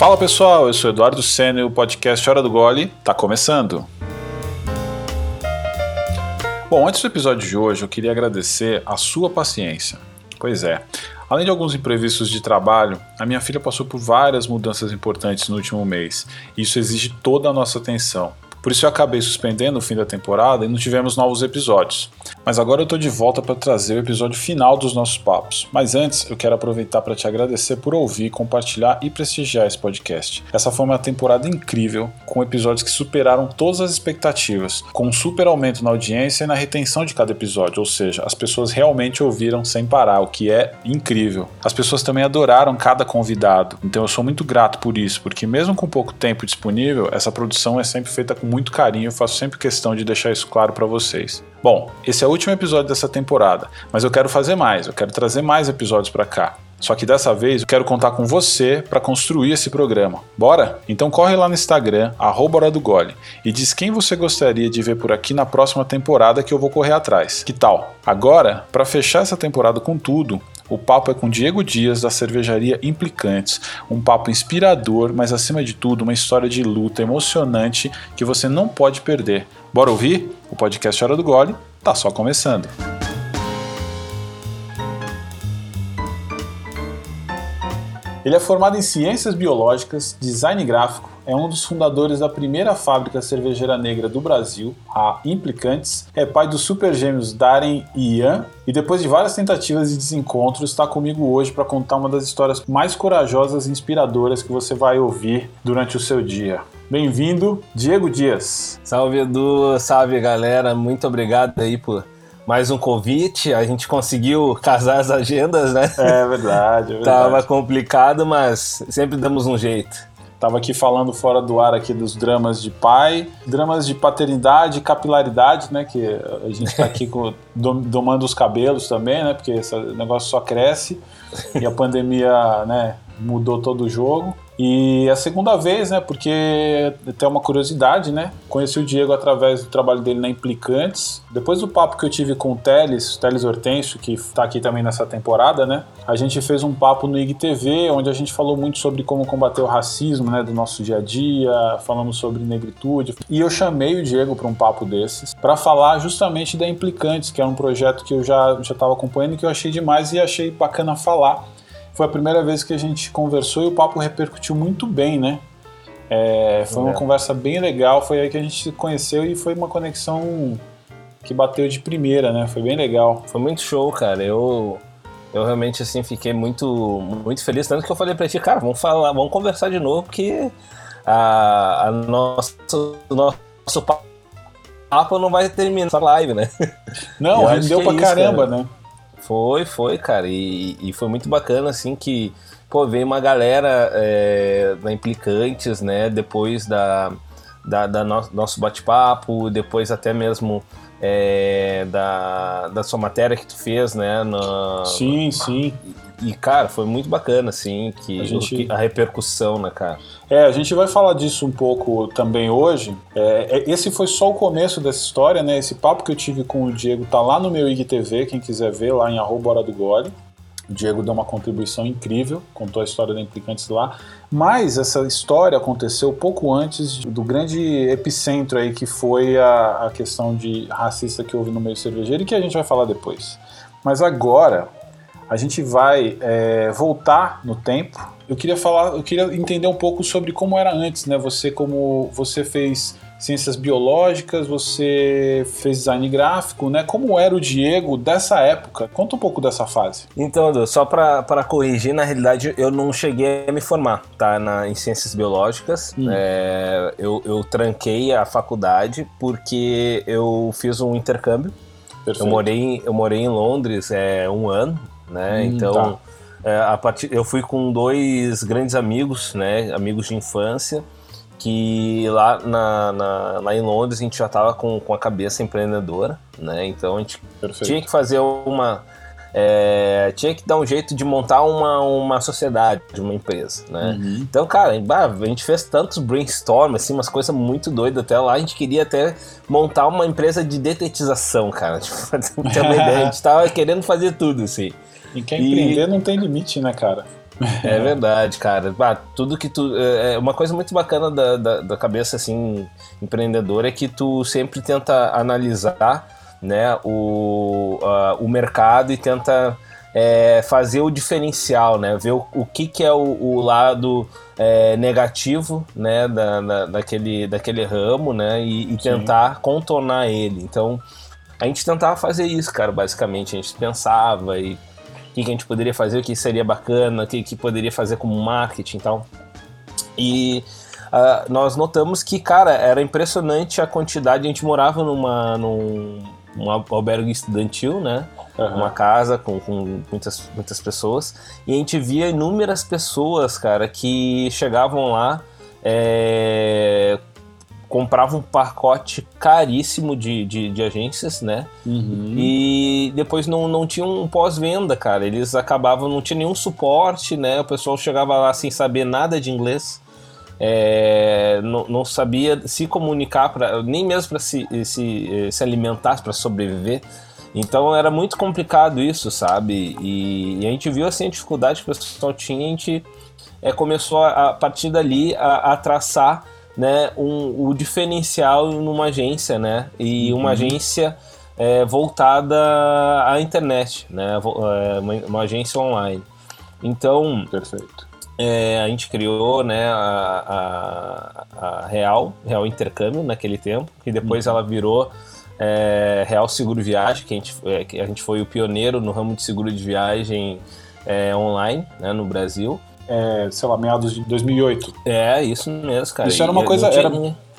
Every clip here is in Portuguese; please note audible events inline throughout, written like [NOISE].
Fala pessoal, eu sou Eduardo Senna e o podcast Hora do Gole está começando. Bom, antes do episódio de hoje, eu queria agradecer a sua paciência. Pois é, além de alguns imprevistos de trabalho, a minha filha passou por várias mudanças importantes no último mês. E isso exige toda a nossa atenção. Por isso eu acabei suspendendo o fim da temporada e não tivemos novos episódios. Mas agora eu estou de volta para trazer o episódio final dos nossos papos. Mas antes, eu quero aproveitar para te agradecer por ouvir, compartilhar e prestigiar esse podcast. Essa foi uma temporada incrível, com episódios que superaram todas as expectativas, com um super aumento na audiência e na retenção de cada episódio, ou seja, as pessoas realmente ouviram sem parar, o que é incrível. As pessoas também adoraram cada convidado, então eu sou muito grato por isso, porque mesmo com pouco tempo disponível, essa produção é sempre feita com muito carinho, eu faço sempre questão de deixar isso claro para vocês. Bom, esse é o último episódio dessa temporada, mas eu quero fazer mais, eu quero trazer mais episódios para cá. Só que dessa vez eu quero contar com você para construir esse programa. Bora? Então corre lá no Instagram, arroba do Gole, e diz quem você gostaria de ver por aqui na próxima temporada que eu vou correr atrás. Que tal? Agora, para fechar essa temporada com tudo, o papo é com Diego Dias, da cervejaria Implicantes. Um papo inspirador, mas acima de tudo, uma história de luta emocionante que você não pode perder. Bora ouvir? O podcast Hora do Gole tá só começando. Ele é formado em Ciências Biológicas, Design Gráfico, é um dos fundadores da primeira fábrica cervejeira negra do Brasil, a Implicantes, é pai dos super gêmeos Darren e Ian, e depois de várias tentativas e desencontros, está comigo hoje para contar uma das histórias mais corajosas e inspiradoras que você vai ouvir durante o seu dia. Bem-vindo, Diego Dias. Salve Edu, salve galera, muito obrigado aí por mais um convite. A gente conseguiu casar as agendas, né? É verdade, é [LAUGHS] verdade. Tava complicado, mas sempre damos um jeito. Tava aqui falando fora do ar aqui dos dramas de pai, dramas de paternidade capilaridade, né? Que a gente tá aqui [LAUGHS] com, domando os cabelos também, né? Porque esse negócio só cresce e a pandemia, né? Mudou todo o jogo. E a segunda vez, né? Porque tem uma curiosidade, né? Conheci o Diego através do trabalho dele na Implicantes. Depois do papo que eu tive com o Teles, Teles Hortêncio, que está aqui também nessa temporada, né? A gente fez um papo no IGTV, onde a gente falou muito sobre como combater o racismo, né? Do nosso dia a dia, falamos sobre negritude. E eu chamei o Diego para um papo desses, para falar justamente da Implicantes, que é um projeto que eu já estava acompanhando e que eu achei demais e achei bacana falar foi a primeira vez que a gente conversou e o papo repercutiu muito bem, né? É, foi uma é. conversa bem legal, foi aí que a gente se conheceu e foi uma conexão que bateu de primeira, né? Foi bem legal. Foi muito show, cara. Eu eu realmente assim fiquei muito muito feliz tanto que eu falei para ti, cara, vamos falar, vamos conversar de novo porque a, a nosso nosso papo não vai terminar essa live, né? Não, rendeu pra é isso, caramba, cara. né? Foi, foi, cara. E, e foi muito bacana, assim, que, pô, veio uma galera é, da Implicantes, né? Depois da, da, da no, nosso bate-papo, depois até mesmo é, da, da sua matéria que tu fez, né? Na, sim, sim. E, cara, foi muito bacana, assim, que a, gente... a, repercussão, né, cara? É, a gente vai falar disso um pouco também hoje. É, é, esse foi só o começo dessa história, né? Esse papo que eu tive com o Diego tá lá no meu IGTV, quem quiser ver, lá em arroba Hora do Gole. O Diego deu uma contribuição incrível, contou a história da Implicantes lá. Mas essa história aconteceu pouco antes do grande epicentro aí que foi a, a questão de racista que houve no meio cervejeiro e que a gente vai falar depois. Mas agora, a gente vai é, voltar no tempo. Eu queria falar, eu queria entender um pouco sobre como era antes, né? Você como você fez ciências biológicas, você fez design gráfico, né? Como era o Diego dessa época? Conta um pouco dessa fase. Então, só para corrigir, na realidade eu não cheguei a me formar, tá? Na, em ciências biológicas. Hum. É, eu, eu tranquei a faculdade porque eu fiz um intercâmbio. Perfeito. Eu morei, eu morei em Londres é, um ano né? Hum, então, tá. é, a partir, eu fui com dois grandes amigos, né? Amigos de infância, que lá, na, na lá em Londres a gente já estava com, com a cabeça empreendedora, né? Então a gente Perfeito. tinha que fazer uma é, tinha que dar um jeito de montar uma, uma sociedade, uma empresa, né? Uhum. Então, cara, a gente fez tantos brainstorm, assim, umas coisas muito doidas até lá. A gente queria até montar uma empresa de detetização, cara. [LAUGHS] Tipo, ter uma ideia. A gente tava querendo fazer tudo, assim. E quem empreender não tem limite, né, cara? É verdade, cara. Bah, tudo que tu. É, é uma coisa muito bacana da, da, da, cabeça assim empreendedora é que tu sempre tenta analisar né, o, o mercado e tenta é, fazer o diferencial, né? Ver o, o que, que é o, o lado é, negativo, né? Da, da, daquele, daquele ramo, né? E, e tentar Sim. contornar ele. Então, a gente tentava fazer isso, cara, basicamente. A gente pensava e o que, que a gente poderia fazer, o que seria bacana, o que, que poderia fazer como marketing e tal. E uh, nós notamos que, cara, era impressionante a quantidade. A gente morava numa, num um albergue estudantil, né? Uhum. Uma casa com, com, muitas, muitas pessoas. E a gente via inúmeras pessoas, cara, que chegavam lá, é, compravam um pacote caríssimo de, de, de agências, né? Uhum. E depois não, não tinham um pós-venda, cara. Eles acabavam, não tinha nenhum suporte, né? O pessoal chegava lá sem saber nada de inglês. É, não, não, sabia se comunicar, pra, nem mesmo para se, se, se alimentar, para sobreviver. Então era muito complicado isso, sabe? E, e, a gente viu assim, a dificuldade que o pessoal tinha, a gente é, começou a, a partir dali a, a traçar né, um, o diferencial numa agência, né? E uma uhum. agência é, voltada à internet, né? É, uma, uma agência online. Então, perfeito. É, a gente criou né, a, a, a, Real, Real Intercâmbio naquele tempo, que depois uhum. ela virou é, Real Seguro Viagem, que a, gente, é, que a gente foi o pioneiro no ramo de seguro de viagem é, online né, no Brasil. É, sei lá, meados de 2008. É, isso mesmo, cara. Isso era uma e, coisa, era,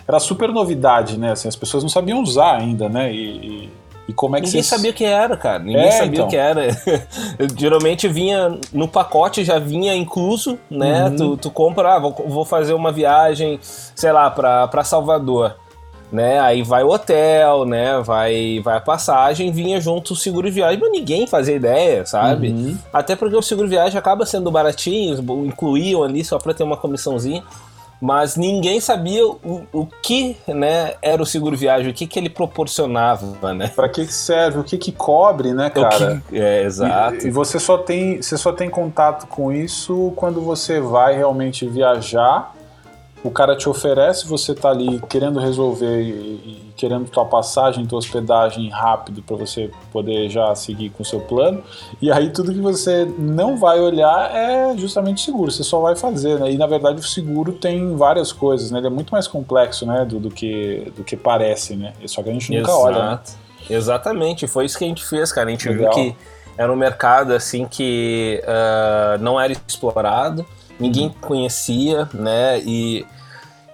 era super novidade, né? Assim, as pessoas não sabiam usar ainda, né? E, e e como é que Ninguém sabia o que era, cara. Ninguém é, sabia então. o que era. [LAUGHS] Geralmente vinha no pacote, já vinha incluso, né? Uhum. Tu, tu compra, ah, vou, vou fazer uma viagem, sei lá, para Salvador. Né? Aí vai o hotel, né? Vai, vai a passagem, vinha junto o seguro de viagem, mas ninguém fazia ideia, sabe? Uhum. Até porque o seguro de viagem acaba sendo baratinho, incluíam ali só para ter uma comissãozinha mas ninguém sabia o, o que né, era o seguro viagem, o que, que ele proporcionava, né? Para que serve, o que, que cobre, né, cara? Que, é, exato. E, e, você só tem você só tem contato com isso quando você vai realmente viajar o cara te oferece, você tá ali querendo resolver e, e querendo tua passagem, tua hospedagem rápido para você poder já seguir com o seu plano. E aí tudo que você não vai olhar é justamente seguro, você só vai fazer, né? E na verdade o seguro tem várias coisas, né? Ele é muito mais complexo, né, do, do que do que parece, né? Só que a gente nunca Exato. olha, né? Exatamente, foi isso que a gente fez, cara. A gente Legal. viu que era um mercado assim que uh, não era explorado ninguém conhecia, né? E,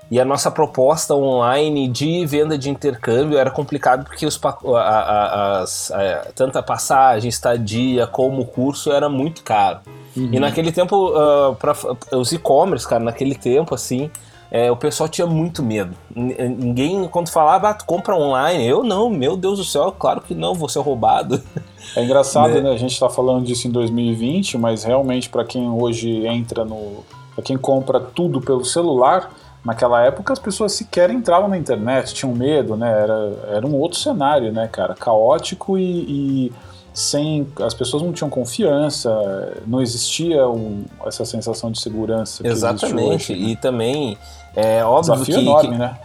e a nossa proposta online de venda de intercâmbio era complicado porque os, a, a, as, a, tanto a passagem, estadia como o curso era muito caro. Uhum. E naquele tempo, uh, pra, os e-commerce, cara, naquele tempo, assim, é, o pessoal tinha muito medo. Ninguém, quando falava, ah, compra online, eu não, meu Deus do céu, claro que não, vou ser roubado. [LAUGHS] É engraçado, né? né? A gente está falando disso em 2020, mas realmente para quem hoje entra no. para quem compra tudo pelo celular, naquela época as pessoas sequer entravam na internet, tinham medo, né? Era, era um outro cenário, né, cara? Caótico e, e sem. As pessoas não tinham confiança, não existia um, essa sensação de segurança. Exatamente. Hoje, né? E também é óbvio Desafio que. enorme, que... né?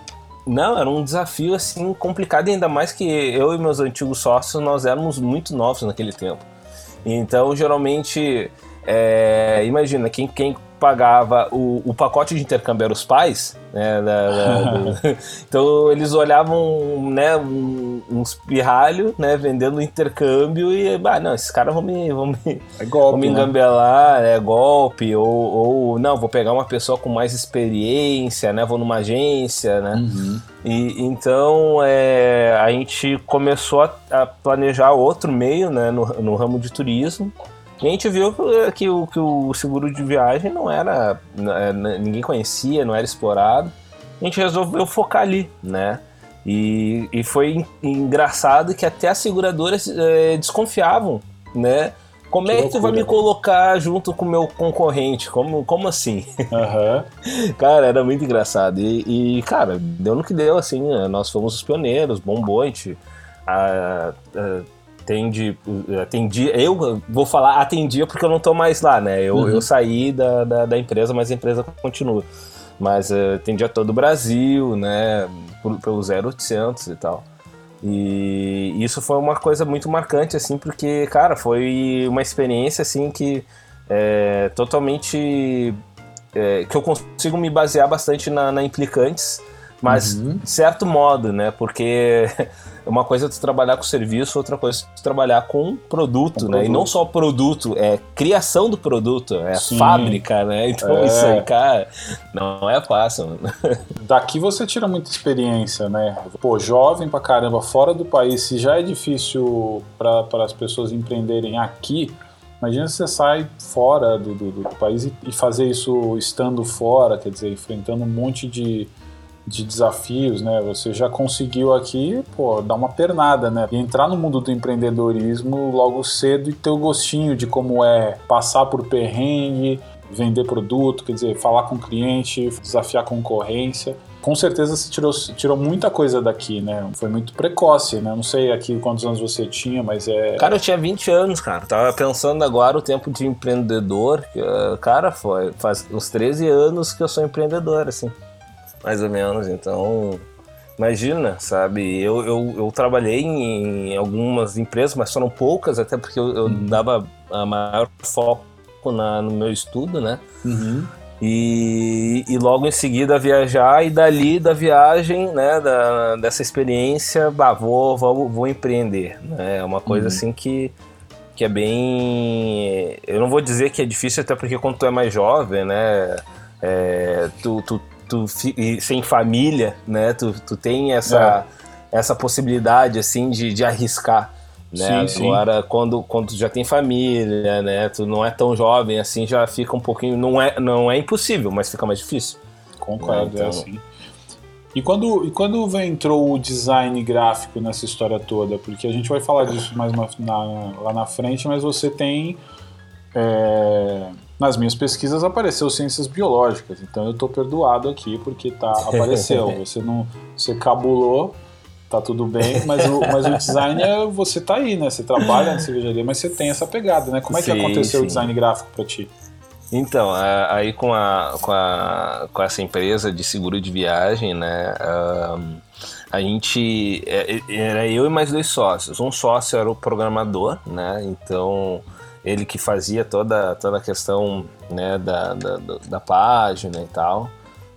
Não, era um desafio assim complicado, ainda mais que eu e meus antigos sócios nós éramos muito novos naquele tempo. Então, geralmente, é, imagina, quem, quem pagava o, o pacote de intercâmbio eram os pais, né? Da, da, do... [LAUGHS] então eles olhavam, né, um, uns pirralho, né, vendendo intercâmbio e, ah, não, esses caras vão me, vão me, é golpe, vão me né? engambelar, é golpe, ou, ou não, vou pegar uma pessoa com mais experiência, né, vou numa agência, né. Uhum. E, então é, a gente começou a, a planejar outro meio, né, no, no ramo de turismo, e a gente viu que o, que o seguro de viagem não era. É, ninguém conhecia, não era explorado. A gente resolveu focar ali, né? E, e foi engraçado que até as seguradoras é, desconfiavam, né? Como que é que loucura, tu vai me colocar junto com o meu concorrente? Como, como assim? Uhum. [LAUGHS] cara, era muito engraçado. E, e, cara, deu no que deu, assim. Nós fomos os pioneiros, bombou, a. A, atende, atendia, eu vou falar atendia porque eu não estou mais lá, né? Eu, uhum. eu saí da, da, da, empresa, mas a empresa continua. Mas uh, atendia todo o Brasil, né? Pelo 0800 e tal. E isso foi uma coisa muito marcante, assim, porque, cara, foi uma experiência, assim, que é totalmente... É, que eu consigo me basear bastante na, na Implicantes, mas uhum. de certo modo, né? Porque [LAUGHS] uma coisa é tu trabalhar com serviço, outra coisa é tu trabalhar com produto, com né? Produto. E não só produto, é criação do produto, é Sim. fábrica, né? [LAUGHS] Então é. isso aí, cara, não é fácil. Mano. [LAUGHS] Daqui você tira muita experiência, né? Pô, jovem pra caramba, fora do país, se já é difícil para as pessoas empreenderem aqui, Imagina se você sai fora do, do, do país e, e, fazer isso estando fora, quer dizer, enfrentando um monte de, de desafios, né? Você já conseguiu aqui, pô, dar uma pernada, né? E entrar no mundo do empreendedorismo logo cedo e ter o gostinho de como é passar por perrengue, vender produto, quer dizer, falar com o cliente, desafiar a concorrência. Com certeza você tirou, tirou muita coisa daqui, né? Foi muito precoce, né? Não sei aqui quantos anos você tinha, mas é. Cara, eu tinha 20 anos, cara. Tava pensando agora o tempo de empreendedor. Cara, foi faz uns 13 anos que eu sou empreendedor, assim mais ou menos. Então, imagina, sabe? Eu, eu, eu trabalhei em, algumas empresas, mas foram poucas, até porque eu, eu uhum. dava a maior foco na, no meu estudo, né? Uhum. E, e, logo em seguida viajar, e dali da viagem, né, da, dessa experiência, bah, vou, vou, vou empreender. Né? É uma coisa uhum. assim que, que é bem. Eu não vou dizer que é difícil, até porque quando tu é mais jovem, né? É, tu, tu tu sem família, né? Tu, tu tem essa, é. essa possibilidade, assim, de, de arriscar. Né? Sim, Agora, sim. Quando, quando tu já tem família, né? Tu não é tão jovem assim, já fica um pouquinho. Não é, não é impossível, mas fica mais difícil. Concordo, né? então... é assim. E quando, e quando entrou o design gráfico nessa história toda? Porque a gente vai falar disso mais na, lá na frente, mas você tem. É, nas minhas pesquisas apareceu ciências biológicas, então eu estou perdoado aqui porque tá [LAUGHS] apareceu. Você não, você cabulou, tá tudo bem, mas o, mas o design é, você tá aí, né? Você trabalha na cervejaria, mas você tem essa pegada, né? Como é que sim, aconteceu sim. o design gráfico para ti? Então, aí com, a, com, a, com essa empresa de seguro de viagem, né? A gente é, era eu e mais dois sócios. Um sócio era o programador, né? Então ele que fazia toda, toda a questão né, da, da, da página e tal,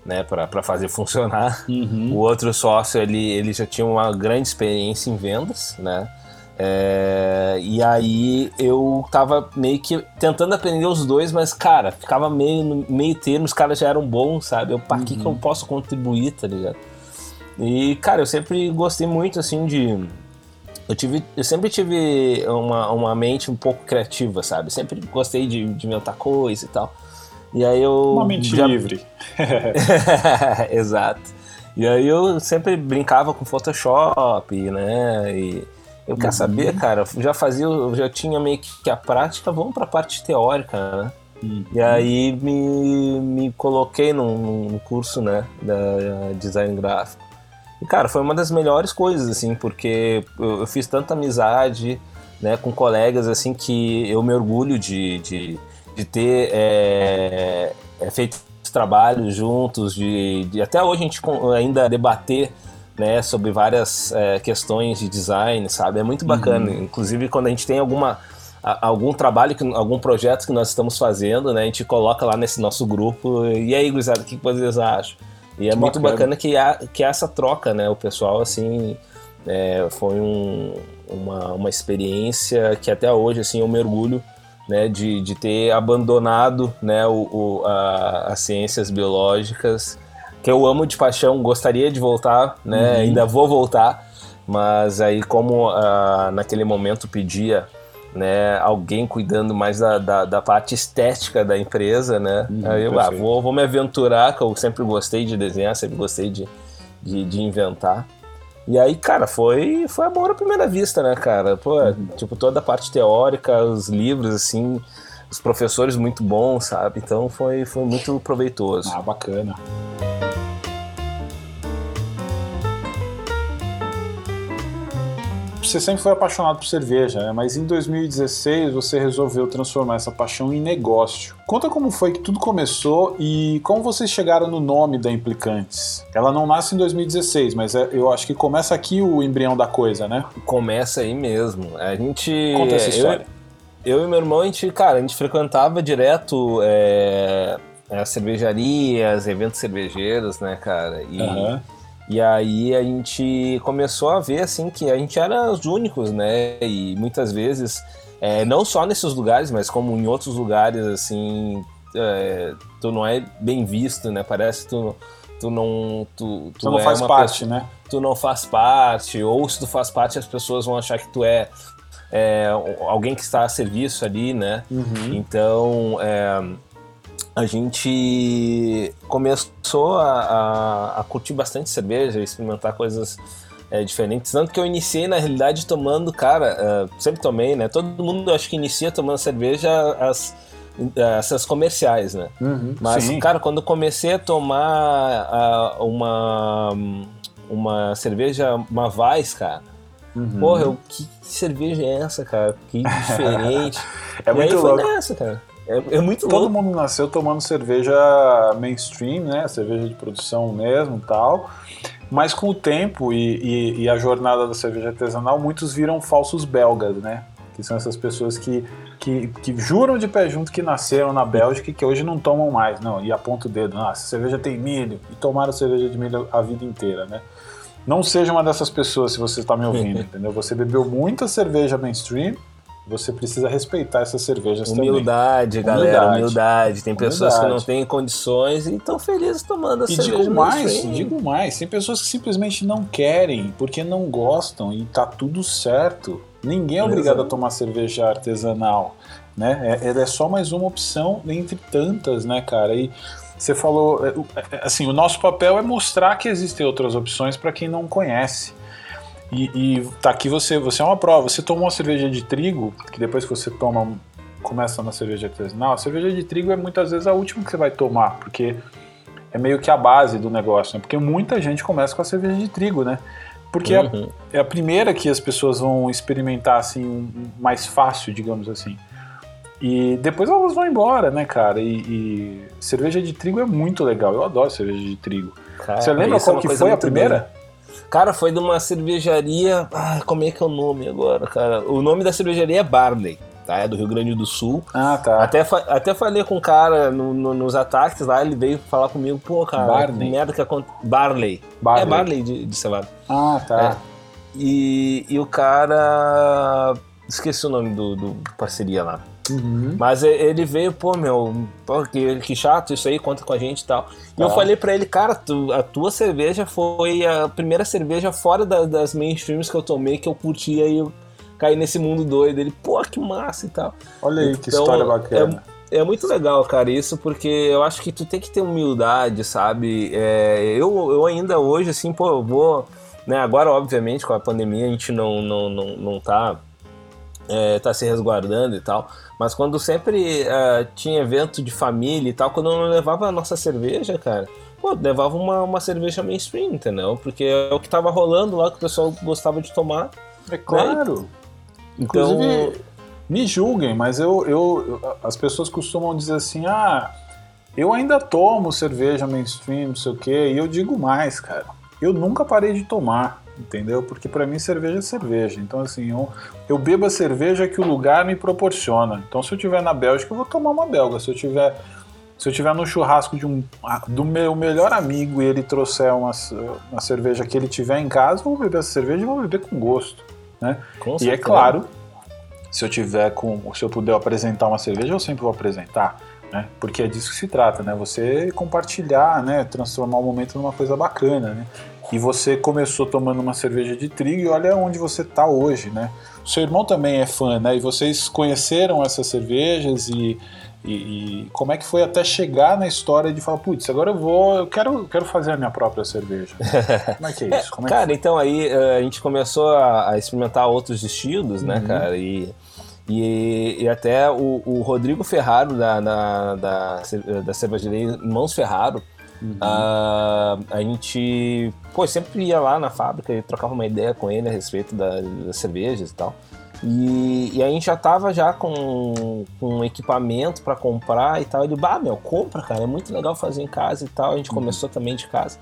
né, para fazer funcionar. Uhum. O outro sócio, ele, ele já tinha uma grande experiência em vendas, né, é, e aí eu tava meio que tentando aprender os dois, mas, cara, ficava meio no meio termo, os caras já eram bons, sabe? Eu, pra uhum. que, que eu uhum. posso contribuir, tá ligado? E, cara, eu sempre gostei muito, assim, de eu, tive, eu sempre tive uma, uma mente um pouco criativa, sabe? Sempre gostei de, de inventar coisa e tal. E aí eu. Uma mente já... livre. [LAUGHS] [LAUGHS] Exato. E aí eu sempre brincava com Photoshop, né? E eu uhum. quero saber, cara, já fazia, já tinha meio que a prática, vamos pra parte teórica, né? Uhum. E aí me, me coloquei num, num curso, né, da design gráfico. E, cara, foi uma das melhores coisas, assim, porque eu, eu fiz tanta amizade, né, com colegas, assim, que eu me orgulho de, de, de ter é, feito trabalhos juntos, de, de, até hoje a gente ainda debater, né, sobre várias é, questões de design, sabe? É muito bacana. Uhum. Inclusive, quando a gente tem alguma algum trabalho, que, algum projeto que nós estamos fazendo, né? A gente coloca lá nesse nosso grupo. E aí, gurizada, o que vocês acham? E é muito bacana, que, há, que há essa troca, né? O pessoal, assim, é, foi um, uma, uma experiência que até hoje, assim, eu mergulho, né? De, de ter abandonado, né? O, o a, as ciências biológicas, que eu amo de paixão, gostaria de voltar, né? Uhum. Ainda vou voltar, mas aí como uh, naquele momento pedia né, alguém cuidando mais da, da, da, parte estética da empresa, né? Uhum, Aí eu ah, vou, vou me aventurar, que eu sempre gostei de desenhar, sempre gostei de, de, de, inventar. E aí, cara, foi, foi amor à primeira vista, né, cara? Pô, uhum. tipo, toda a parte teórica, os livros, assim, os professores muito bons, sabe? Então foi, foi muito proveitoso. Ah, bacana. Você sempre foi apaixonado por cerveja, né? mas em 2016 você resolveu transformar essa paixão em negócio. Conta como foi que tudo começou e como vocês chegaram no nome da Implicantes. Ela não nasce em 2016, mas é, eu acho que começa aqui o embrião da coisa, né? Começa aí mesmo. A gente. Conta essa história. Eu, eu e meu irmão, a gente, cara, a gente frequentava direto é, as cervejarias, eventos cervejeiros, né, cara? E. Aham. E aí a gente começou a ver assim que a gente era os únicos, né? E muitas vezes, é, não só nesses lugares, mas como em outros lugares, assim, é, tu não é bem visto, né? Parece que tu, tu não. Tu, tu Você não é faz parte, pessoa- né? tu não faz parte, ou se tu faz parte, as pessoas vão achar que tu é, é, alguém que está a serviço ali, né? Uhum. Então, é, a gente começou a, a- a curtir bastante cerveja, experimentar coisas é, diferentes. Tanto que eu iniciei, na realidade, tomando, cara, é, sempre tomei, né? Todo mundo acho que inicia tomando cerveja as, essas comerciais, né? Uhum. Mas, Sim. cara, quando eu comecei a tomar ah, uma, uma cerveja, uma Weiss, cara, Uhum. porra, eu, que cerveja é essa, cara? Que diferente. [LAUGHS] É e muito aí foi louco. nessa, cara. É, é muito Todo louco. mundo nasceu tomando cerveja mainstream, né? Cerveja de produção mesmo tal. Mas com o tempo e, e- e a jornada da cerveja artesanal, muitos viram falsos belgas, né? Que são essas pessoas que, que, que juram de pé junto que nasceram na Bélgica e que hoje não tomam mais. Não, e aponta o dedo. Ah, essa cerveja tem milho. E tomaram cerveja de milho a vida inteira, né? Não seja uma dessas pessoas se você está me ouvindo, entendeu? Você bebeu muita cerveja mainstream, você precisa respeitar essas cervejas também. Humildade, galera, Humildade. humildade. Tem pessoas que não Humildade. têm condições e estão felizes tomando a E cerveja digo mais, digo mais, tem pessoas que simplesmente não querem, porque não gostam e tá tudo certo. Ninguém é obrigado a tomar cerveja artesanal, né? É, ela é só mais uma opção dentre tantas, né, cara? E você falou, é, o- é, assim, o nosso papel é mostrar que existem outras opções para quem não conhece. E, e tá aqui você, você é uma prova. Você tomou uma cerveja de trigo, que depois que você toma, começa na cerveja artesanal, a cerveja de trigo é muitas vezes a última que você vai tomar, porque é meio que a base do negócio, né? Porque muita gente começa com a cerveja de trigo, né? Porque é- Uhum. é a primeira que as pessoas vão experimentar assim um- mais fácil, digamos assim. E depois elas vão embora, né, cara? E, e cerveja de trigo é muito legal. Eu adoro cerveja de trigo. Cara, Você lembra é qual uma que foi a primeira? Cara, foi de uma cervejaria. Ah, como é que é o nome agora, cara? O nome da cervejaria é Barley, tá? É do Rio Grande do Sul. Ah, tá. Até, fa- até falei com o cara no- no- nos ataques lá, ele veio falar comigo, pô, cara, Barney. que merda que aconteceu. Barley. Barley. É Barley de, de cevada. Ah, tá. E, e o cara. Esqueci o nome do, do parceria lá. Uhum. Mas ele veio, pô, meu, pô, que, que chato isso aí, conta com a gente e tal. E eu Tá. falei pra ele, cara, tu- a tua cerveja foi a primeira cerveja fora da- das mainstreams que eu tomei, que eu curti, aí eu caí nesse mundo doido. Ele, pô, que massa e tal. Olha aí que Então, história bacana. É muito legal, cara, isso, porque eu acho que tu tem que ter humildade, sabe? É, eu, eu ainda hoje, assim, pô, eu vou. Né, agora, obviamente, com a pandemia, a gente não, não, não, não tá, é, tá se resguardando e tal. Mas quando sempre é, tinha evento de família e tal, quando eu não levava a nossa cerveja, cara, pô, levava uma, uma cerveja mainstream, entendeu? Porque é o que tava rolando lá, que o pessoal gostava de tomar. É claro. Então, Inclusive, me julguem, mas eu, eu- as pessoas costumam dizer assim, ah, eu ainda tomo cerveja mainstream, não sei o quê, e eu digo mais, cara. Eu nunca parei de tomar, entendeu? Porque pra mim cerveja é cerveja. Então assim, eu, eu bebo a cerveja que o lugar me proporciona. Então se eu tiver na Bélgica, eu vou tomar uma belga. Se eu tiver se eu tiver no churrasco de um do meu melhor amigo e ele trouxer uma, uma cerveja que ele tiver em casa, eu vou beber essa cerveja e vou beber com gosto, né? com E é claro, se eu tiver com, se eu puder apresentar uma cerveja, eu sempre vou apresentar, né? Porque é disso que se trata, né? Você compartilhar, né? Transformar o momento numa coisa bacana, né? E você começou tomando uma cerveja de trigo e olha onde você está hoje, né? O seu irmão também é fã, né? E vocês conheceram essas cervejas e, e, e como é que foi até chegar na história de falar, putz, agora eu vou, eu quero, eu quero fazer a minha própria cerveja. [LAUGHS] Como é que é isso? É Cara, então aí eh, a gente começou a, a experimentar outros estilos, né, Uhum. cara? E, e, e até o, o Rodrigo Ferraro, da, da, da, da cervejaria Irmãos Ferraro, Uhum. A, a gente, pô, sempre ia lá na fábrica e trocava uma ideia com ele a respeito da, das cervejas e tal. E, e a gente já tava já com, com equipamento para comprar e tal. Ele, bah, meu, compra, cara, é muito legal fazer em casa e tal. A gente uhum. começou também de casa.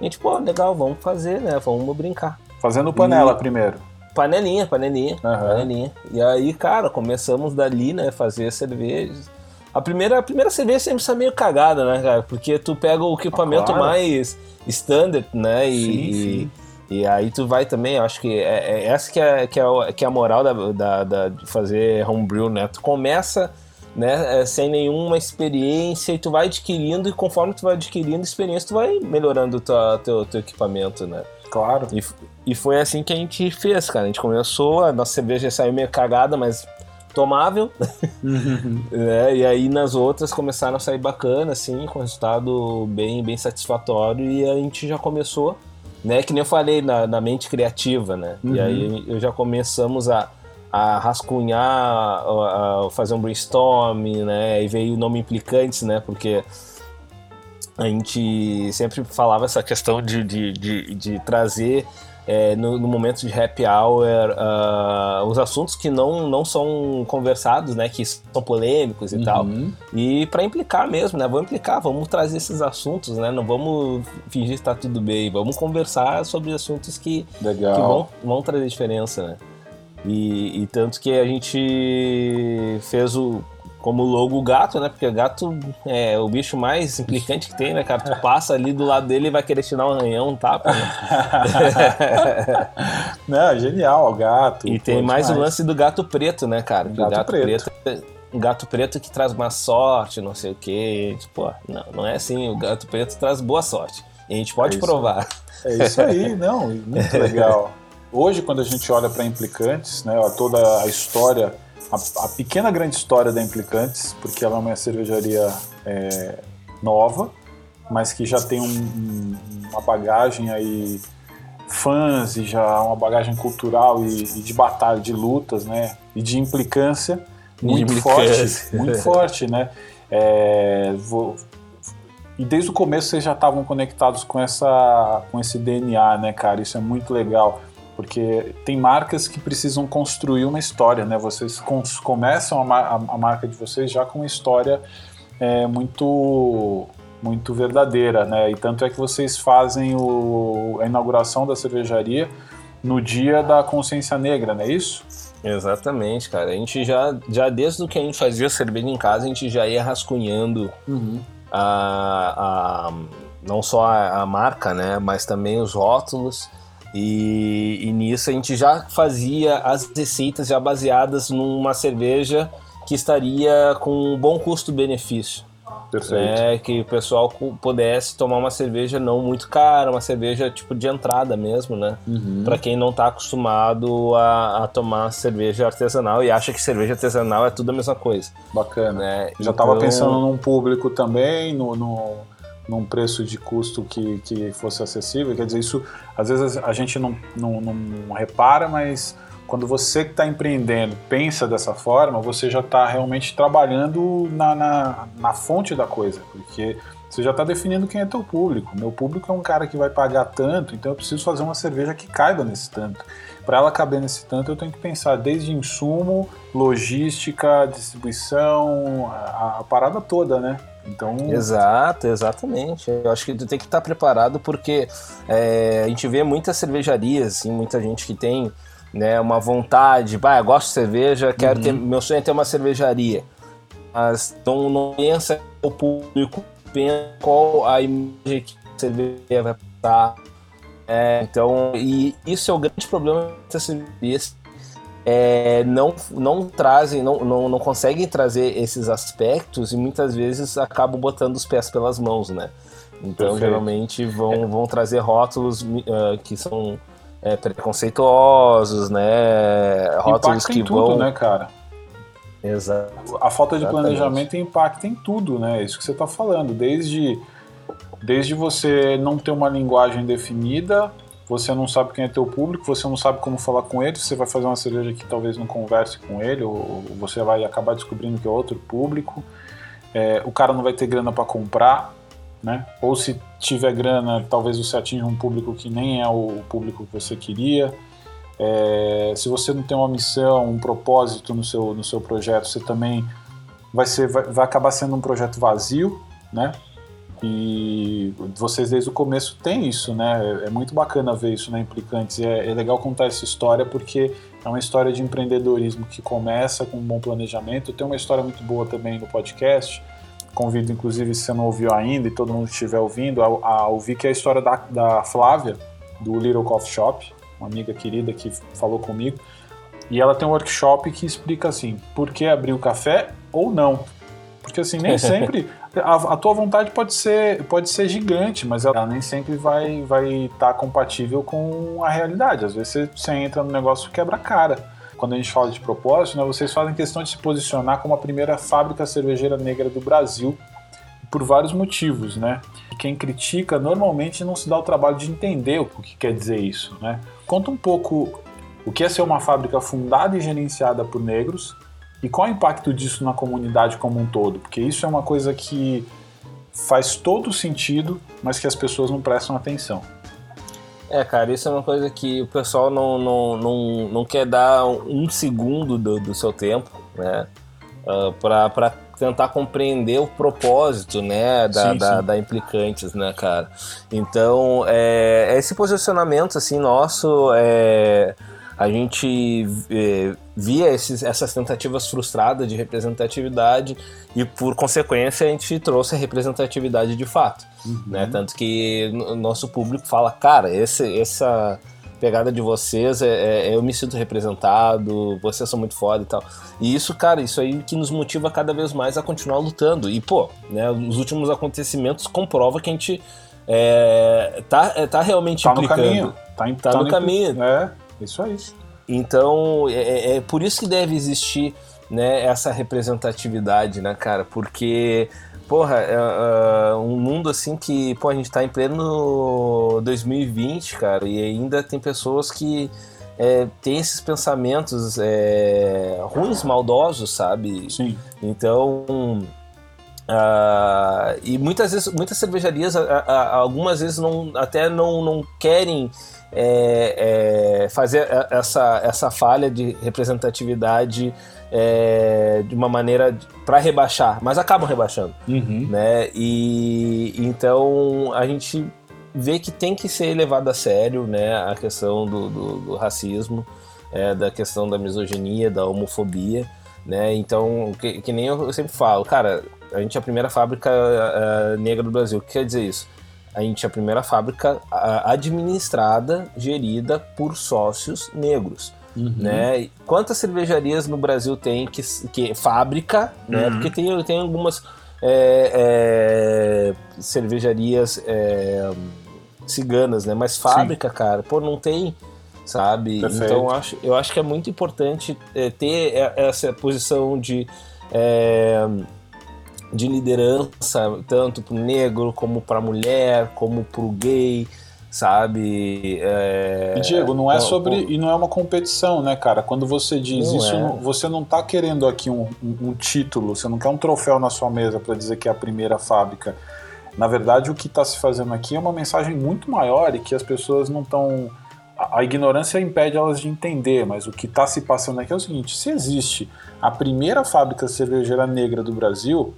A gente, pô, legal, vamos fazer, né? Vamos brincar. Fazendo panela e... primeiro. Panelinha, panelinha, uhum. panelinha. E aí, cara, começamos dali, né, fazer cervejas. A primeira, a primeira cerveja sempre está meio cagada, né, cara? Porque tu pega o equipamento ah, claro. mais standard, né? E, sim, sim. E, e, aí tu vai também, acho que é, é essa que é, que, é, que é a moral da, da, da, de fazer homebrew, né? Tu começa né, é, sem nenhuma experiência e tu vai adquirindo e conforme tu vai adquirindo experiência, tu vai melhorando o teu, teu equipamento, né? Claro. E, e foi assim que a gente fez, cara. A gente começou, a nossa cerveja saiu meio cagada, mas tomável. Uhum. é, e aí nas outras começaram a sair bacana, assim, com resultado bem, bem satisfatório. E a gente já começou, né? Que nem eu falei, na, na mente criativa, né? Uhum. E aí eu já começamos a, a rascunhar, a, a fazer um brainstorm, né? E veio o nome implicantes, né? Porque a gente sempre falava essa questão de, de, de, de trazer é, no, no, momento de happy hour uh, os assuntos que não, não são conversados, né, que são polêmicos e uhum. tal, e para implicar mesmo, né, vamos implicar, vamos trazer esses assuntos, né, não vamos fingir que está tudo bem, vamos conversar sobre assuntos que, que vão, vão trazer diferença, né. E, e tanto que a gente fez o como logo o gato, né? Porque o gato é o bicho mais implicante que tem, né, cara? Tu passa ali do lado dele e vai querer tirar um arranhão, um tapa. Né? [LAUGHS] Não, genial, o gato. E tem mais demais. o lance do gato preto, né, cara? Gato, o gato preto. preto um gato preto que traz uma sorte, não sei o quê. Tipo, não, não é assim. O gato preto traz boa sorte. E a gente pode é provar. É isso aí, não, muito [LAUGHS] legal. Hoje, quando a gente olha para implicantes, né, toda a história a, a, pequena grande história da Implicantes, porque ela é uma cervejaria é, nova, mas que já tem um, um, uma bagagem aí fãs e já uma bagagem cultural e, e, de batalha, de lutas, né, e de implicância muito forte, muito forte, né. É, vou, e desde o começo vocês já estavam conectados com essa, com esse DNA, né, cara? Isso é muito legal porque tem marcas que precisam construir uma história, né? Vocês começam a, a, marca de vocês já com uma história é, muito muito verdadeira, né? E tanto é que vocês fazem o, a inauguração da cervejaria no dia da consciência negra, não é isso? Exatamente, cara. A gente já, já desde o que a gente fazia cerveja em casa, a gente já ia rascunhando uhum. a, a, não só a, a marca, né? Mas também os rótulos e, e, nisso a gente já fazia as receitas já baseadas numa cerveja que estaria com um bom custo-benefício. Perfeito. Né? Que o pessoal pudesse tomar uma cerveja não muito cara, uma cerveja tipo de entrada mesmo, né? Uhum. Para quem não está acostumado a, a, tomar cerveja artesanal e acha que cerveja artesanal é tudo a mesma coisa. Bacana. Né? Já estava então... pensando num público também, no... no num preço de custo que, que fosse acessível. Quer dizer, isso às vezes a gente não, não, não repara, mas quando você que está empreendendo pensa dessa forma, você já está realmente trabalhando na, na, na, fonte da coisa, porque você já está definindo quem é teu público. Meu público é um cara que vai pagar tanto, então eu preciso fazer uma cerveja que caiba nesse tanto. Para ela caber nesse tanto, eu tenho que pensar desde insumo, logística, distribuição, a, a parada toda, né? Então... Exato, exatamente. Eu acho que tu tem que estar preparado porque é, a gente vê muitas cervejarias, assim, muita gente que tem né, uma vontade, bah, eu gosto de cerveja, quero uhum. ter, meu sonho é ter uma cervejaria. Mas não, não pensa o público, pensa qual a imagem que a cerveja vai passar. É, então, e isso é o grande problema das cervejarias é, não, não trazem, não, não, não conseguem trazer esses aspectos e muitas vezes acabam botando os pés pelas mãos, né? Então, Perfeito. geralmente vão, vão trazer rótulos uh, que são é, preconceituosos, né? Rótulos impacta que em tudo, vão... né, cara? Exato. A falta de Exatamente. planejamento impacta em tudo, né? Isso que você está falando, desde desde você não ter uma linguagem definida você não sabe quem é teu público, você não sabe como falar com ele, você vai fazer uma cerveja que talvez não converse com ele, ou você vai acabar descobrindo que é outro público. É, o cara não vai ter grana para comprar, né? Ou se tiver grana, talvez você atinja um público que nem é o público que você queria. É, se você não tem uma missão, um propósito no seu, no seu projeto, você também vai, ser, vai, vai acabar sendo um projeto vazio, né? E vocês desde o começo têm isso, né? É, muito bacana ver isso na Implicantes. É, é, legal contar essa história porque é uma história de empreendedorismo que começa com um bom planejamento. Tem uma história muito boa também no podcast. Convido, inclusive, se você não ouviu ainda e todo mundo estiver ouvindo, a, a ouvir que é a história da, da Flávia, do Little Coffee Shop, uma amiga querida que falou comigo. E ela tem um workshop que explica assim, por que abrir o café ou não. Porque assim, nem sempre a, a, tua vontade pode ser, pode ser gigante, mas ela nem sempre vai estar vai tá compatível com a realidade. Às vezes você, você entra no negócio quebra cara. Quando a gente fala de propósito, né, vocês fazem questão de se posicionar como a primeira fábrica cervejeira negra do Brasil por vários motivos, né? Quem critica normalmente não se dá o trabalho de entender o que quer dizer isso, né? Conta um pouco o que é ser uma fábrica fundada e gerenciada por negros e qual é o impacto disso na comunidade como um todo? Porque isso é uma coisa que faz todo sentido, mas que as pessoas não prestam atenção. É, cara, isso é uma coisa que o pessoal não, não, não, não quer dar um segundo do, do seu tempo, né? Uh, ah, para tentar compreender o propósito, né, da, sim, da, sim. da, Implicantes, né, cara. Então, é, esse posicionamento, assim, nosso, é, a gente é, via esses, essas tentativas frustradas de representatividade e, por consequência, a gente trouxe a representatividade de fato. Uhum. Né? Tanto que o nosso público fala, cara, esse, essa pegada de vocês, é, é, eu me sinto representado, vocês são muito foda e tal. E isso, cara, isso aí que nos motiva cada vez mais a continuar lutando. E, pô, né, os últimos acontecimentos comprovam que a gente é, tá, é, tá realmente tá implicando. No caminho. Tá, tá, tá no caminho. É. Isso aí. Então, é, é, é por isso que deve existir né, essa representatividade, né, cara? Porque, porra, é, é, um mundo assim que, pô, a gente tá em pleno 2020, cara, e ainda tem pessoas que é, têm esses pensamentos é, ruins, maldosos, sabe? Sim. Então. Uh, e muitas vezes, muitas cervejarias, algumas vezes não, até não, não querem é, é, fazer essa, essa falha de representatividade é, de uma maneira para rebaixar, mas acabam rebaixando, uhum. né? E então a gente vê que tem que ser levado a sério, né? A questão do, do, do racismo, é, da questão da misoginia, da homofobia, né? Então, que, que, nem eu sempre falo, cara, a gente é a primeira fábrica uh, negra do Brasil. O que quer dizer isso? A gente é a primeira fábrica administrada, gerida por sócios negros. Uhum. Né? Quantas cervejarias no Brasil tem que, que fábrica, né? uhum. né? Porque tem, tem algumas é, é, cervejarias é, ciganas, né? Mas fábrica, Sim. cara, pô, não tem, sabe? Perfeito. Então eu acho, eu acho que é muito importante é, ter essa posição de é, de liderança, tanto para o negro, como para a mulher, como para o gay, sabe? É... E Diego, não é sobre. E não é uma competição, né, cara? Quando você diz não isso, é. você não está querendo aqui um, um, um, título, você não quer um troféu na sua mesa para dizer que é a primeira fábrica. Na verdade, o que está se fazendo aqui é uma mensagem muito maior e que as pessoas não estão. A ignorância impede elas de entender, mas o que está se passando aqui é o seguinte: se existe a primeira fábrica cervejeira negra do Brasil,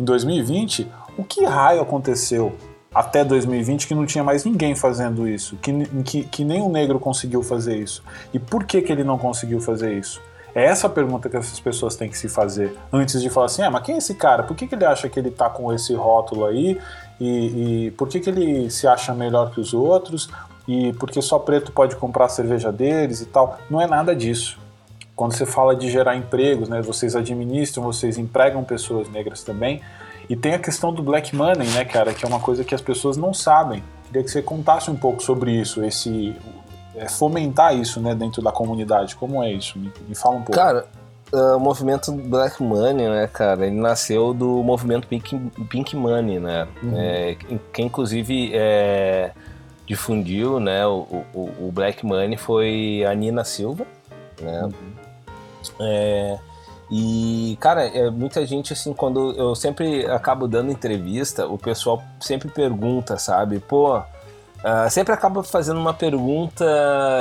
em 2020, o que raio aconteceu até 2020 que não tinha mais ninguém fazendo isso, que, que, que negro conseguiu fazer isso? E por que, que ele não conseguiu fazer isso? É essa a pergunta que essas pessoas têm que se fazer antes de falar assim: ah, mas quem é esse cara? Por que, que ele acha que ele tá com esse rótulo aí? E, e por que, que ele se acha melhor que os outros? E porque só preto pode comprar cerveja deles e tal? Não é nada disso. Quando você fala de gerar empregos, né, vocês administram, vocês empregam pessoas negras também. E tem a questão do black money, né, cara, que é uma coisa que as pessoas não sabem. Queria que você contasse um pouco sobre isso, esse é, fomentar isso, né, dentro da comunidade. Como é isso? Me, me fala um pouco. Cara, o movimento Black Money, né, cara, ele nasceu do movimento Pink, Pink Money, né, uhum. é, que inclusive é, difundiu, né, o, o, o, Black Money foi a Nina Silva, né, uhum. É, E, cara, é, muita gente, assim, quando eu sempre acabo dando entrevista, o pessoal sempre pergunta, sabe? Pô, uh, sempre acaba fazendo uma pergunta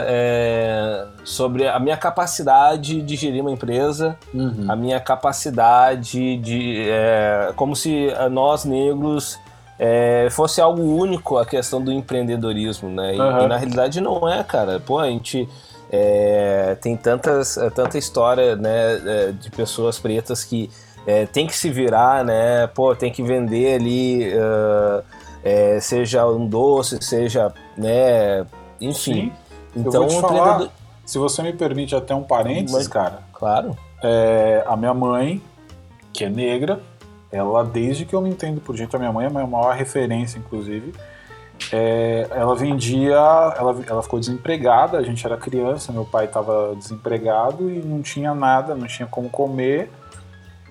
é, sobre a minha capacidade de gerir uma empresa, uhum. a minha capacidade de. É, como se nós negros é, fosse algo único a questão do empreendedorismo, né? E, uhum. e, na realidade não é, cara. Pô, a gente é, tem tantas, é, tanta história né, é, de pessoas pretas que é, tem que se virar, né? Pô, tem que vender ali, uh, é, seja um doce, seja, né? Enfim. Sim. Então, Eu vou te falar, se você me permite até um parênteses, Mas, cara. Claro. É, a minha mãe, que é negra, ela, desde que eu me entendo por gente, a minha mãe é a minha maior referência, inclusive é, ela vendia, ela, ela ficou desempregada, a gente era criança, meu pai estava desempregado e não tinha nada, não tinha como comer.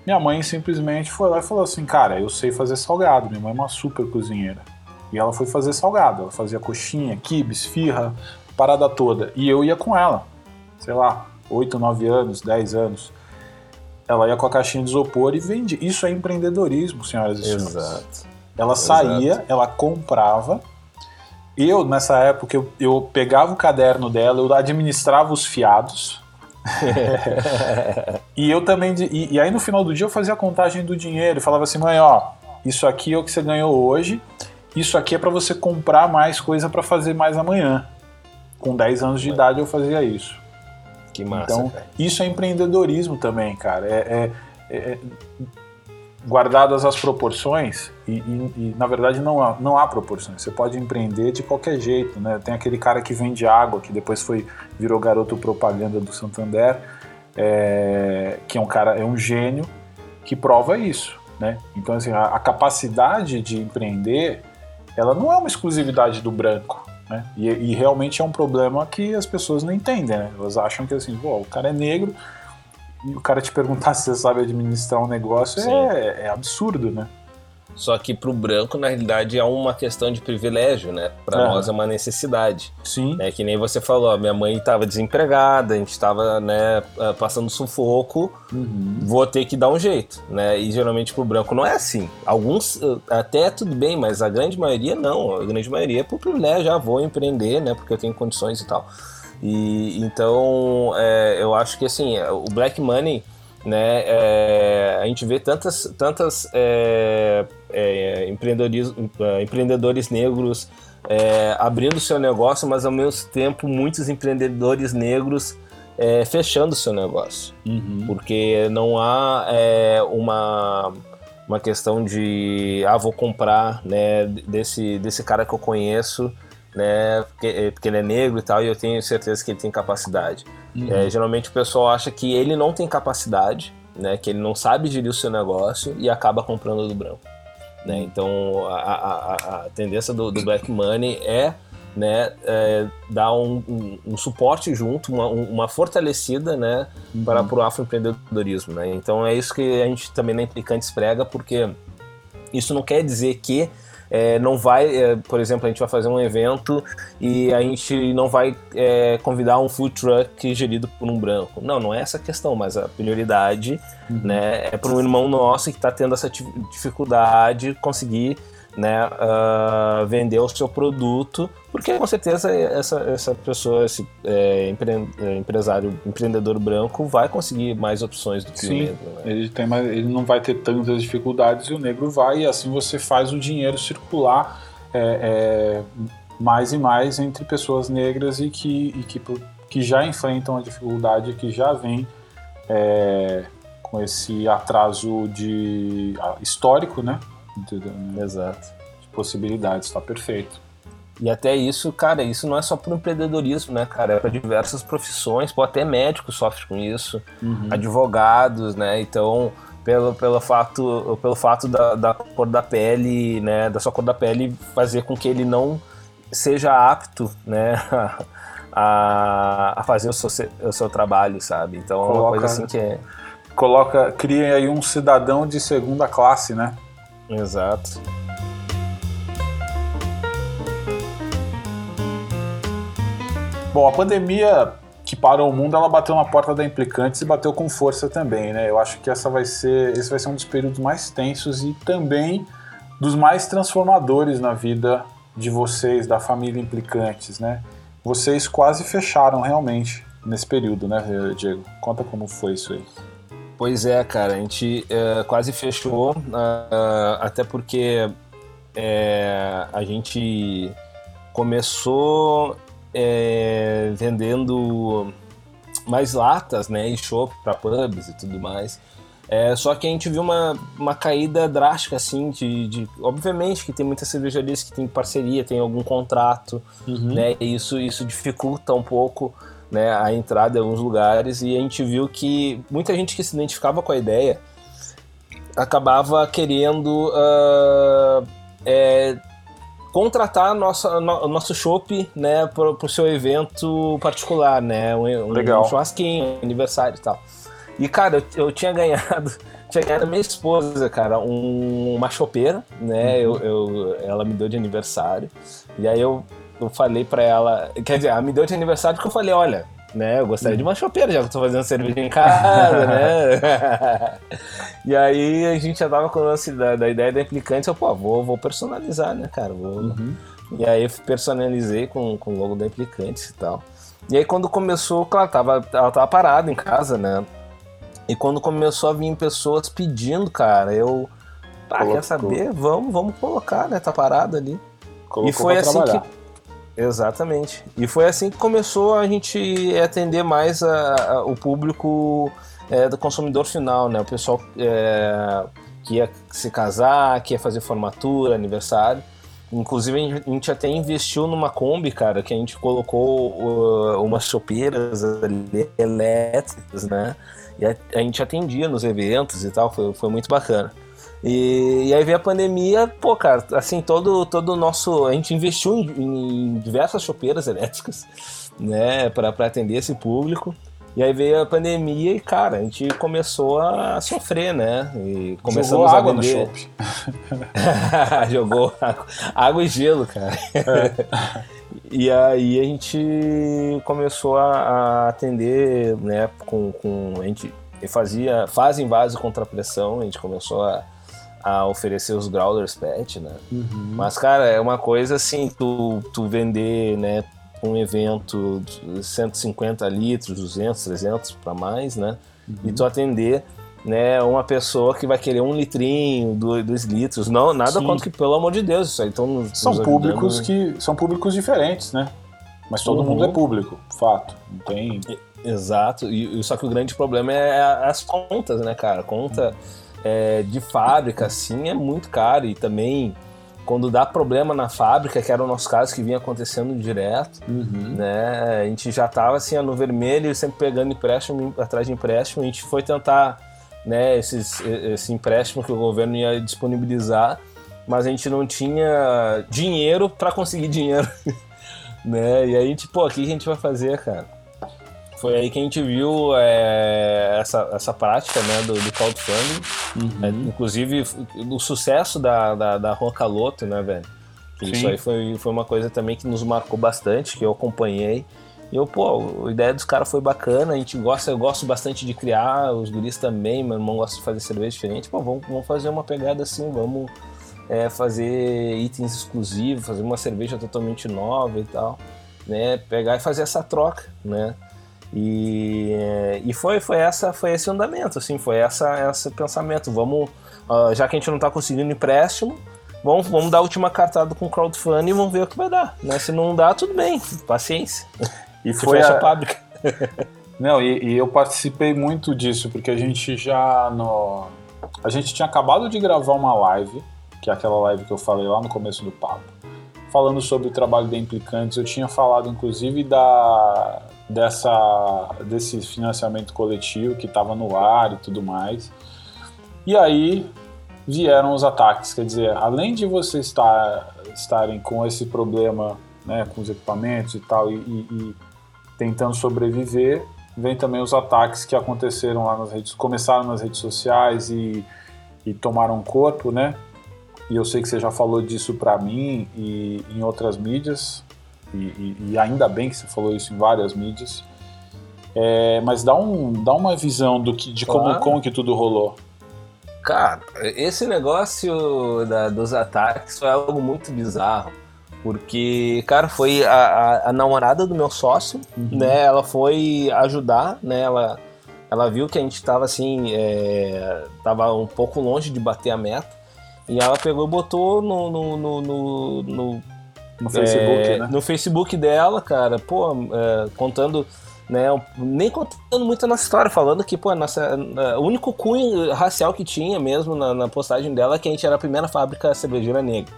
Minha mãe simplesmente foi lá e falou assim: Cara, eu sei fazer salgado. Minha mãe é uma super cozinheira. E ela foi fazer salgado. Ela fazia coxinha, quibes, firra, parada toda. E eu ia com ela, sei lá, 8, 9 anos, 10 anos. Ela ia com a caixinha de isopor e vendia. Isso é empreendedorismo, senhoras e senhores. Exato. Ela saía, Exato. ela comprava eu, nessa época, eu, eu pegava o caderno dela, eu administrava os fiados. [LAUGHS] e eu também. E, e, aí no final do dia eu fazia a contagem do dinheiro e falava assim, mãe, ó, isso aqui é o que você ganhou hoje, isso aqui é para você comprar mais coisa para fazer mais amanhã. Com 10 anos de idade eu fazia isso. Que massa. Então, cara. isso é empreendedorismo também, cara. é, é, é guardadas as proporções, e, e, e, na verdade não há, não há proporções, você pode empreender de qualquer jeito, né? Tem aquele cara que vende água, que depois foi virou garoto propaganda do Santander, é, que é um cara, é um gênio, que prova isso, né? Então, assim, a, a capacidade de empreender, ela não é uma exclusividade do branco, né? E, e, realmente é um problema que as pessoas não entendem, né? Elas acham que, assim, o cara é negro, e o cara te perguntar [LAUGHS] se você sabe administrar um negócio é, é, absurdo, né? Só que para o branco, na realidade, é uma questão de privilégio, né? Para é. nós é uma necessidade. Sim. É que nem você falou, minha mãe estava desempregada, a gente estava né, ah, passando sufoco, uhum. vou ter que dar um jeito, né? E geralmente para o branco não é assim. Alguns até tudo bem, mas a grande maioria não. A grande maioria é por privilégio, já ah, vou empreender, né? Porque eu tenho condições e tal. E então é, eu acho que assim o Black Money, né? É, a gente vê tantas tantas é, é empreendedores, é, empreendedores negros é, abrindo seu negócio, mas ao mesmo tempo muitos empreendedores negros fechando seu negócio, uhum. porque não há uma uma questão de ah vou comprar né desse desse cara que eu conheço né? Porque, é, porque, ele é negro e tal, e eu tenho certeza que ele tem capacidade. Uhum. É, geralmente o pessoal acha que ele não tem capacidade, né? Que ele não sabe gerir o seu negócio e acaba comprando do branco. Né? Então a, a, a tendência do, do, Black Money é, né, é, dar um, um, um, suporte junto, uma, uma fortalecida né, uhum. para, para o afroempreendedorismo. Né? Então é isso que a gente também na Implicantes prega, porque isso não quer dizer que é, não vai, é, por exemplo, a gente vai fazer um evento e a gente não vai é, convidar um food truck gerido por um branco. Não, não é essa a questão, mas a prioridade uhum. né, é para um irmão nosso que está tendo essa dificuldade conseguir né, uh, vender o seu produto, porque com certeza essa, essa pessoa, esse é, empre, é, empresário, empreendedor branco vai conseguir mais opções do que Sim, o negro. Né? Ele, tem mais, ele não vai ter tantas dificuldades e o negro vai, e assim você faz o dinheiro circular é, é mais e mais entre pessoas negras e que, e que, que já enfrentam a dificuldade, que já vem é, com esse atraso de, histórico, né? Exato. De possibilidades, tá perfeito. E até isso, cara, isso não é só para o empreendedorismo, né, cara? É para diversas profissões, pô, até médicos sofrem com isso, uhum. advogados, né? Então, pelo, pelo fato, pelo fato da, da, cor da pele, né, da sua cor da pele fazer com que ele não seja apto, né, [LAUGHS] a, a fazer o seu, o seu trabalho, sabe? Então, Coloca, é uma coisa assim que é... Coloca, cria aí um cidadão de segunda classe, né? Exato. Bom, a pandemia que parou o mundo, ela bateu na porta da Implicantes e bateu com força também, né? Eu acho que essa vai ser, esse vai ser um dos períodos mais tensos e também dos mais transformadores na vida de vocês, da família Implicantes, né? Vocês quase fecharam realmente nesse período, né, Diego? Conta como foi isso aí. Pois é, cara, a gente uh, quase fechou, uh, até porque uh, a gente começou é, vendendo mais latas, né, e chopp para pubs e tudo mais. É, só que a gente viu uma, uma caída drástica, assim, de, de, Obviamente que tem muitas cervejarias que tem parceria, tem algum contrato, uhum. né? E isso, isso dificulta um pouco né, a entrada em alguns lugares. E a gente viu que muita gente que se identificava com a ideia acabava querendo uh, é, contratar nossa, no, nosso chopp né, para o seu evento particular, né? Um, Legal. um churrasquinho, aniversário e tal. E, cara, eu, eu tinha ganhado. [LAUGHS] Tinha ganhado minha esposa, cara, um, uma chopeira, né? Uhum. Eu, eu, ela me deu de aniversário. E aí eu, eu falei pra ela. Quer dizer, ela me deu de aniversário porque eu falei, olha, né? Eu gostaria de uma chopeira, já que eu tô fazendo cerveja em casa, né? [LAUGHS] e aí a gente já tava com o lance da, da ideia da implicante, eu, pô, vou, vou personalizar, né, cara? Vou... Uhum. E aí eu personalizei com, com o logo da implicante e tal. E aí quando começou, claro, tava, ela tava parada em casa, né? E quando começou a vir pessoas pedindo, cara, eu. Ah, quer saber? Vamos, vamos colocar, né? Tá parado ali. Colocou e foi assim trabalhar. que. Exatamente. E foi assim que começou a gente atender mais a, a, o público é, do consumidor final, né? O pessoal é, que ia se casar, que ia fazer formatura, aniversário. Inclusive, a gente até investiu numa Kombi, cara, que a gente colocou uh, umas chopeiras ali, elétricas, né? E a, a, gente atendia nos eventos e tal, foi, foi muito bacana. E, e, aí veio a pandemia, pô, cara, assim, todo, todo o nosso. A gente investiu em, em diversas chopeiras elétricas, né, para atender esse público. E aí veio a pandemia e, cara, a gente começou a sofrer, né? E começamos Jogou água a vender. no shopping. [LAUGHS] Jogou água, água e gelo, cara. É. E aí a gente começou a, a atender, né, com, com a gente fazia, faz invase contra pressão, a gente começou a, a oferecer os growlers pet, né? Uhum. Mas, cara, é uma coisa assim, tu, tu vender, né, um evento de 150 litros, 200, 300 para mais, né? Uhum. E tu atender né, uma pessoa que vai querer um litrinho, dois, dois litros, não nada Sim. contra que pelo amor de Deus isso aí então nos, são públicos que são públicos diferentes, né? Mas todo uhum. mundo é público, fato, não tem. Exato. E só que o grande problema é as contas, né, cara? Conta é, de fábrica assim é muito caro e também quando dá problema na fábrica, que era o nosso caso que vinha acontecendo direto, uhum. né? A gente já tava assim no vermelho, sempre pegando empréstimo atrás de empréstimo. A gente foi tentar né, esses, esse empréstimo que o governo ia disponibilizar, mas a gente não tinha dinheiro para conseguir dinheiro. [LAUGHS] né? E aí, pô, o que a gente vai fazer, cara? Foi aí que a gente viu é, essa, essa prática né, do, do crowdfunding, uhum. é, inclusive o sucesso da, da, da Roncaloto, né, velho? Isso aí foi, foi uma coisa também que nos marcou bastante, que eu acompanhei. E eu, pô, a ideia dos caras foi bacana, a gente gosta, eu gosto bastante de criar, os guris também, meu irmão gosta de fazer cerveja diferente. Pô, vamos, vamos fazer uma pegada assim, vamos é, fazer itens exclusivos, fazer uma cerveja totalmente nova e tal, né? Pegar e fazer essa troca, né? E, e foi, foi, essa, foi esse andamento, assim, foi essa, esse pensamento. Vamos, uh, já que a gente não está conseguindo empréstimo, vamos, vamos dar a última cartada com crowdfunding e vamos ver o que vai dar. Né? Se não dá, tudo bem, paciência. [LAUGHS] E foi a fábrica. [LAUGHS] Não, e, e, eu participei muito disso, porque a gente já no... A gente tinha acabado de gravar uma live, que é aquela live que eu falei lá no começo do papo, falando sobre o trabalho da Implicantes. Eu tinha falado, inclusive, da, dessa, desse financiamento coletivo que estava no ar e tudo mais. E aí vieram os ataques, quer dizer, além de vocês estar, estarem com esse problema né, com os equipamentos e tal, e, e, e tentando sobreviver, vem também os ataques que aconteceram lá nas redes, começaram nas redes sociais e, e tomaram corpo, né? E eu sei que você já falou disso para mim e em outras mídias, e, e, e, ainda bem que você falou isso em várias mídias. É, mas dá, um, dá uma visão do que, de como, claro. como que tudo rolou. Cara, esse negócio da, dos ataques foi algo muito bizarro. Porque, cara, foi a, a, a namorada do meu sócio, uhum. né? Ela foi ajudar, né? Ela, ela viu que a gente tava assim, é, tava um pouco longe de bater a meta. E ela pegou e botou no, no, no, no, no Facebook, é, né? No Facebook dela, cara, pô, é, contando, né? Nem contando muito a nossa história, falando que, pô, nossa, o único cunho racial que tinha mesmo na, na postagem dela é que a gente era a primeira fábrica cervejeira negra.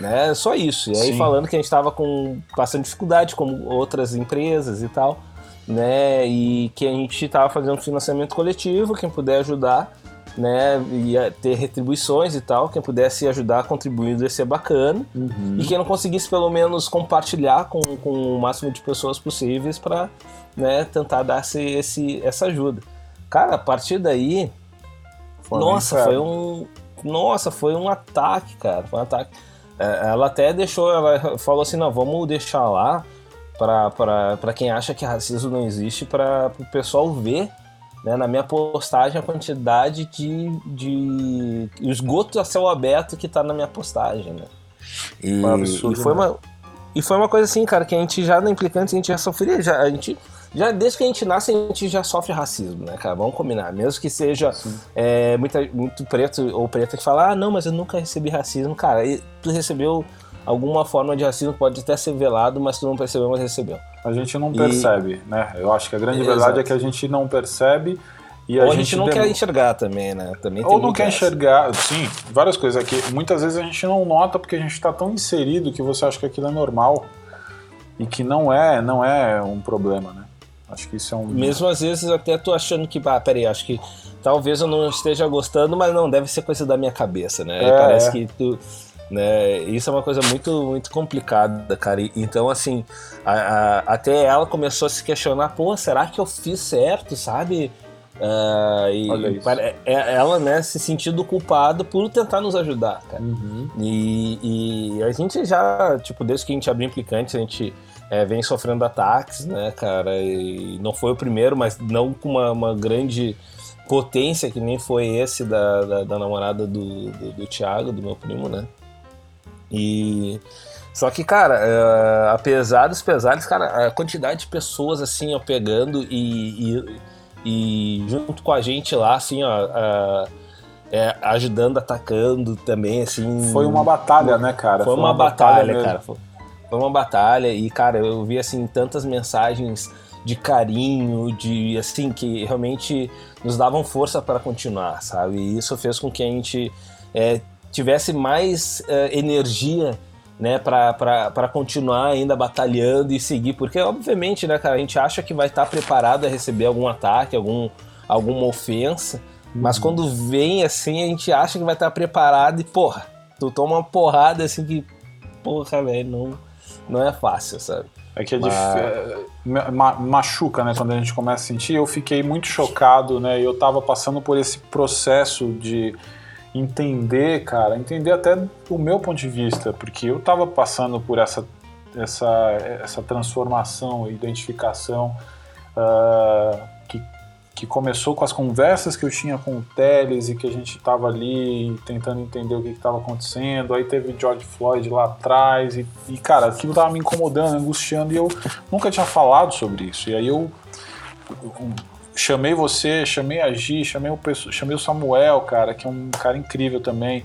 Né? Só isso. E aí Sim. falando que a gente estava com bastante dificuldade, como outras empresas e tal, né? E que a gente estava fazendo financiamento coletivo, quem puder ajudar, né? Ia ter retribuições e tal, quem pudesse ajudar contribuindo ia ser bacana. Uhum. E quem não conseguisse pelo menos compartilhar com, com o máximo de pessoas possíveis para né, tentar dar esse, esse, essa ajuda. Cara, a partir daí, foi nossa, foi um, nossa, foi um ataque, cara, foi um ataque. É, ela até deixou, ela falou assim, não, vamos deixar lá para quem acha que racismo não existe, para o pessoal ver né, na minha postagem a quantidade de, de esgoto a céu aberto que tá na minha postagem, né? E, absurdo, e foi né? uma e foi uma coisa assim, cara, que a gente já na implicante a gente já sofria, já a gente já desde que a gente nasce, a gente já sofre racismo, né, cara? Vamos combinar. Mesmo que seja é, muita, muito preto ou preta que fala, ah, não, mas eu nunca recebi racismo. Cara, tu recebeu alguma forma de racismo, pode até ser velado, mas tu não percebeu, mas recebeu. A gente não percebe, e... né? Eu acho que a grande é, verdade exato. é que a gente não percebe e a Ou a gente, não dem... quer enxergar também, né? Também Ou não quer essa. enxergar, sim, várias coisas aqui. Muitas vezes a gente não nota porque a gente está tão inserido que você acha que aquilo é normal e que não é, não é um problema, né? Acho que isso é um. Mesmo às vezes até tô achando que, ah, peraí, acho que talvez eu não esteja gostando, mas não, deve ser coisa da minha cabeça, né? É, parece é. que tu. Né? Isso é uma coisa muito, muito complicada, cara. E, então, assim, a, a, até ela começou a se questionar: pô, será que eu fiz certo, sabe? Uh, e é, é, ela, né, se sentindo culpada por tentar nos ajudar, cara. Uhum. E, e, a gente já, tipo, desde que a gente abriu implicantes, a gente é, vem sofrendo ataques, né, cara? E não foi o primeiro, mas não com uma, uma grande potência que nem foi esse da, da, da namorada do, do, do Thiago, do meu primo, né? E. Só que, cara, uh, apesar dos pesares, cara, a quantidade de pessoas assim, ó, pegando e, e, e junto com a gente lá, assim, ó, uh, é, ajudando, atacando também, assim. Foi uma batalha, né, cara? Foi, foi uma, uma, batalha, batalha cara. Foi, foi uma batalha e, cara, eu vi, assim, tantas mensagens de carinho, de, assim, que realmente nos davam força para continuar, sabe? E isso fez com que a gente é, tivesse mais uh, energia né, para continuar ainda batalhando e seguir, porque obviamente, né, cara, a gente acha que vai estar preparado a receber algum ataque, algum, alguma ofensa, uhum. mas quando vem assim, a gente acha que vai estar preparado e, porra, tu toma uma porrada assim que, porra, velho, não, não é fácil, sabe? É que é mas... difícil, é, machuca, né, quando a gente começa a sentir. Eu fiquei muito chocado, né, eu tava passando por esse processo de entender, cara, entender até o meu ponto de vista, porque eu estava passando por essa, essa, essa transformação, identificação uh, que, que começou com as conversas que eu tinha com o Teles e que a gente estava ali tentando entender o que estava acontecendo. Aí teve George Floyd lá atrás e, e cara, aquilo estava me incomodando, angustiando e eu nunca tinha falado sobre isso. E aí eu chamei você, chamei a Gi, chamei o, chamei o Samuel, cara, que é um cara incrível também.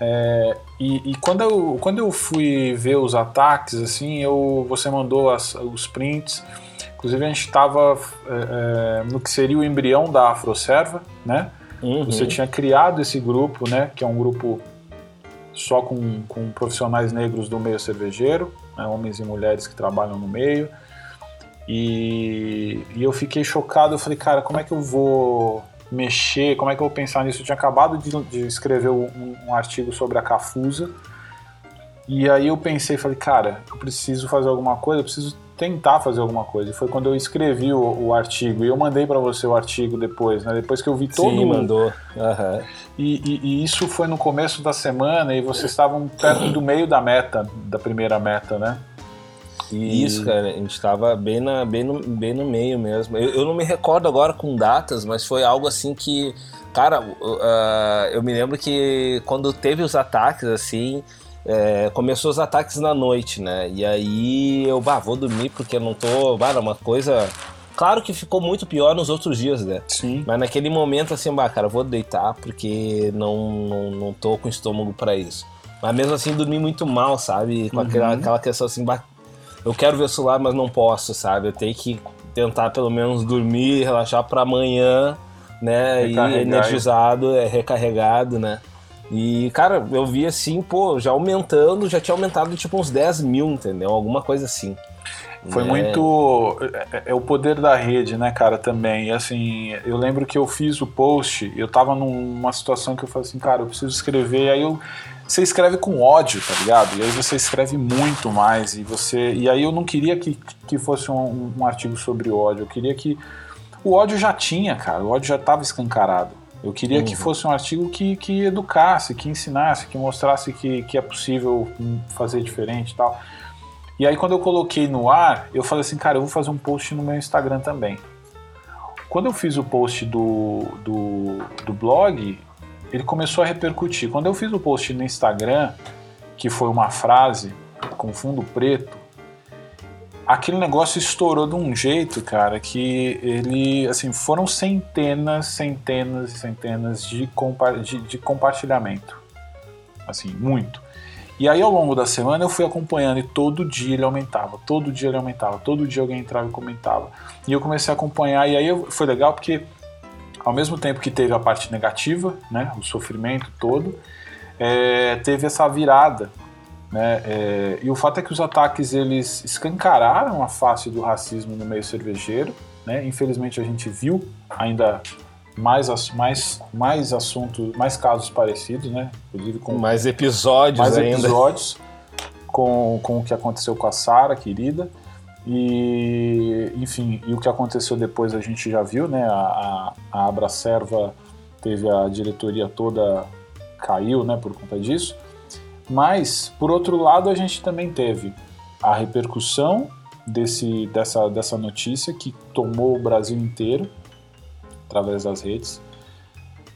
É, e, e, quando, eu, quando eu fui ver os ataques, assim, eu, você mandou as, os prints. Inclusive a gente estava é, é, no que seria o embrião da Afroserva, né? Uhum. Você tinha criado esse grupo, né? Que é um grupo só com, com profissionais negros do meio cervejeiro, né, homens e mulheres que trabalham no meio. E, e eu fiquei chocado, eu falei, cara, como é que eu vou mexer, como é que eu vou pensar nisso? Eu tinha acabado de, de escrever um, um, artigo sobre a Cafusa, e aí eu pensei, falei, cara, eu preciso fazer alguma coisa, eu preciso tentar fazer alguma coisa. E foi quando eu escrevi o, o artigo, e eu mandei para você o artigo depois, né? Depois que eu vi todo Sim, mandou. Uhum. E, e, e, isso foi no começo da semana, e vocês estavam perto do meio da meta, da primeira meta, né? E... Isso, cara, a gente tava bem, na, bem, no, bem no meio mesmo. Eu, eu não me recordo agora com datas, mas foi algo assim que. Cara, uh, eu me lembro que quando teve os ataques, assim, é, começou os ataques na noite, né? E aí eu, bah, vou dormir porque eu não tô. Bah, uma coisa. Claro que ficou muito pior nos outros dias, né? Sim. Mas naquele momento, assim, bah, cara, vou deitar porque não, não, não tô com estômago para isso. Mas mesmo assim, dormi muito mal, sabe? Com uhum. aquela, aquela questão assim, bah, eu quero ver o celular, mas não posso, sabe? Eu tenho que tentar pelo menos dormir, relaxar para amanhã, né? E energizado, é, recarregado, né? E, cara, eu vi assim, pô, já aumentando, já tinha aumentado tipo uns 10 mil, entendeu? Alguma coisa assim. Foi é... muito. É, é, o poder da rede, né, cara, também. E, assim, eu lembro que eu fiz o post, eu tava numa situação que eu falei assim, cara, eu preciso escrever, aí eu. Você escreve com ódio, tá ligado? E aí você escreve muito mais. E você. E aí eu não queria que, que fosse um, um artigo sobre ódio. Eu queria que. O ódio já tinha, cara. O ódio já estava escancarado. Eu queria uhum. que fosse um artigo que, que educasse, que ensinasse, que mostrasse que, que é possível fazer diferente e tal. E aí quando eu coloquei no ar, eu falei assim, cara, eu vou fazer um post no meu Instagram também. Quando eu fiz o post do, do, do blog, ele começou a repercutir. Quando eu fiz o post no Instagram, que foi uma frase com fundo preto, aquele negócio estourou de um jeito, cara, que ele, assim, foram centenas, centenas e centenas de, compa de, de, compartilhamento. Assim, muito. E aí, ao longo da semana, eu fui acompanhando e todo dia ele aumentava, todo dia ele aumentava, todo dia alguém entrava e comentava. E eu comecei a acompanhar, e aí foi legal porque, ao mesmo tempo que teve a parte negativa, né, o sofrimento todo, é, teve essa virada né? É, e o fato é que os ataques eles escancararam a face do racismo no meio cervejeiro. Né? Infelizmente a gente viu ainda mais, mais, mais assuntos, mais casos parecidos, né? Inclusive com mais episódios mais ainda. episódios com, com o que aconteceu com a Sara, querida. E, enfim, e o que aconteceu depois a gente já viu, né? A, a, a Abracerva teve a diretoria toda caiu, né, por conta disso. Mas, por outro lado, a gente também teve a repercussão desse, dessa, dessa notícia que tomou o Brasil inteiro através das redes.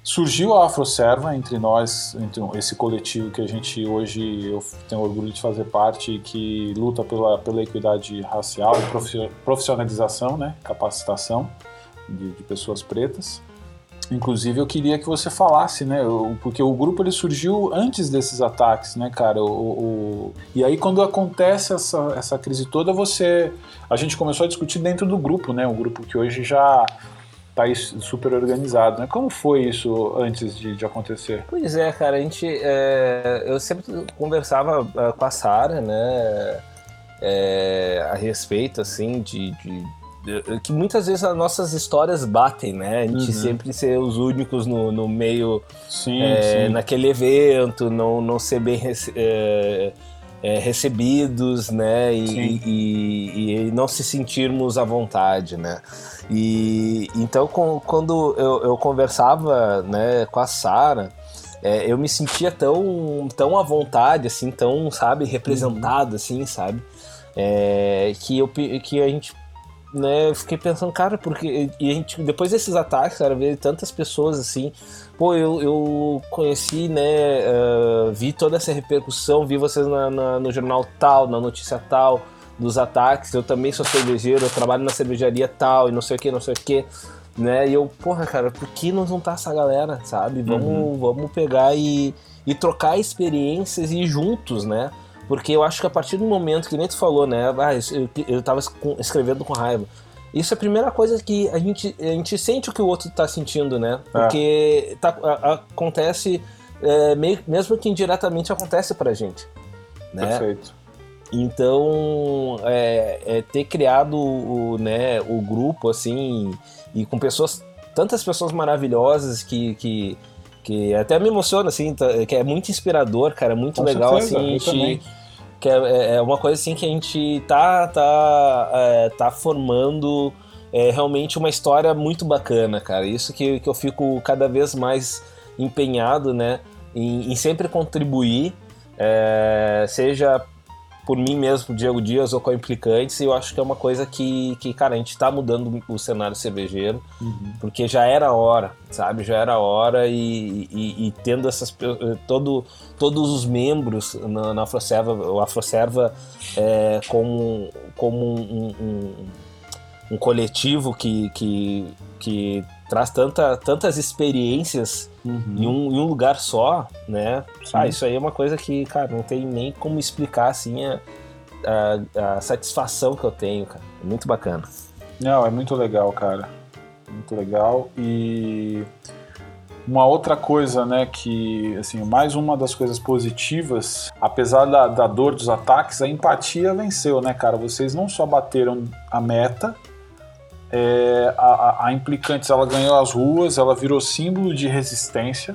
Surgiu a Afroserva entre nós, entre esse coletivo que a gente hoje eu tenho orgulho de fazer parte, que luta pela, pela equidade racial e profissionalização, né, capacitação de, de pessoas pretas. Inclusive, eu queria que você falasse, né? Porque o grupo ele surgiu antes desses ataques, né, cara? O, o, e aí, quando acontece essa, essa crise toda, você. A gente começou a discutir dentro do grupo, né? Um grupo que hoje já está super organizado, né? Como foi isso antes de, de acontecer? Pois é, cara, a gente. É, eu sempre conversava é, com a Sara, né? É, a respeito, assim, de, de que muitas vezes as nossas histórias batem, né? A gente uhum. sempre ser os únicos no, no meio, sim, é, sim. naquele evento, não, não ser bem rece é, recebidos, né? E, e, e, não se sentirmos à vontade, né? E então com, quando eu, eu, conversava, né, com a Sara, é, eu me sentia tão, tão à vontade, assim, tão, sabe, representado, uhum. assim, sabe? É, que, eu, que a gente né, eu fiquei pensando, cara, porque. E a gente, depois desses ataques, cara, ver tantas pessoas assim. Pô, eu, eu conheci, né, uh, vi toda essa repercussão, vi vocês na, na, no jornal tal, na notícia tal, dos ataques. Eu também sou cervejeiro, eu trabalho na cervejaria tal, e não sei o que, não sei o que. Né? E eu, porra, cara, por que não juntar essa galera, sabe? Vamos, uhum. vamos pegar e, e trocar experiências e ir juntos, né? Porque eu acho que a partir do momento que nem tu falou, né? Ah, eu, eu tava escrevendo com raiva. Isso é a primeira coisa que a gente, a gente sente o que o outro tá sentindo, né? É. Porque tá, a, acontece, é, meio, mesmo que indiretamente acontece pra gente. Né? Perfeito. Então, é, é, ter criado o, né, o grupo, assim, e com pessoas, tantas pessoas maravilhosas que, que que até me emociona, assim, tá, que é muito inspirador, cara, muito Com legal, certeza, assim, a gente, que é, é, é, uma coisa, assim, que a gente tá, tá, é, tá formando é, realmente uma história muito bacana, cara, isso que, que eu fico cada vez mais empenhado, né, em, em sempre contribuir, é, seja por mim mesmo, Diego Dias ou com a Implicantes, e eu acho que é uma coisa que, que cara, a gente está mudando o cenário cervejeiro, uhum. porque já era hora, sabe? Já era hora e, e, e tendo essas todo, todos os membros na, na Afroserva, o Afroserva é, como, como um, um, um coletivo que, que, que traz tanta, tantas experiências uhum. em, um, em um lugar só, né? Ah, isso aí é uma coisa que, cara, não tem nem como explicar, assim, a, a, a satisfação que eu tenho, cara. É muito bacana. Não, é muito legal, cara. Muito legal. E uma outra coisa, né, que, assim, mais uma das coisas positivas, apesar da, da dor dos ataques, a empatia venceu, né, cara? Vocês não só bateram a meta, é, a, a Implicantes ela ganhou as ruas, ela virou símbolo de resistência.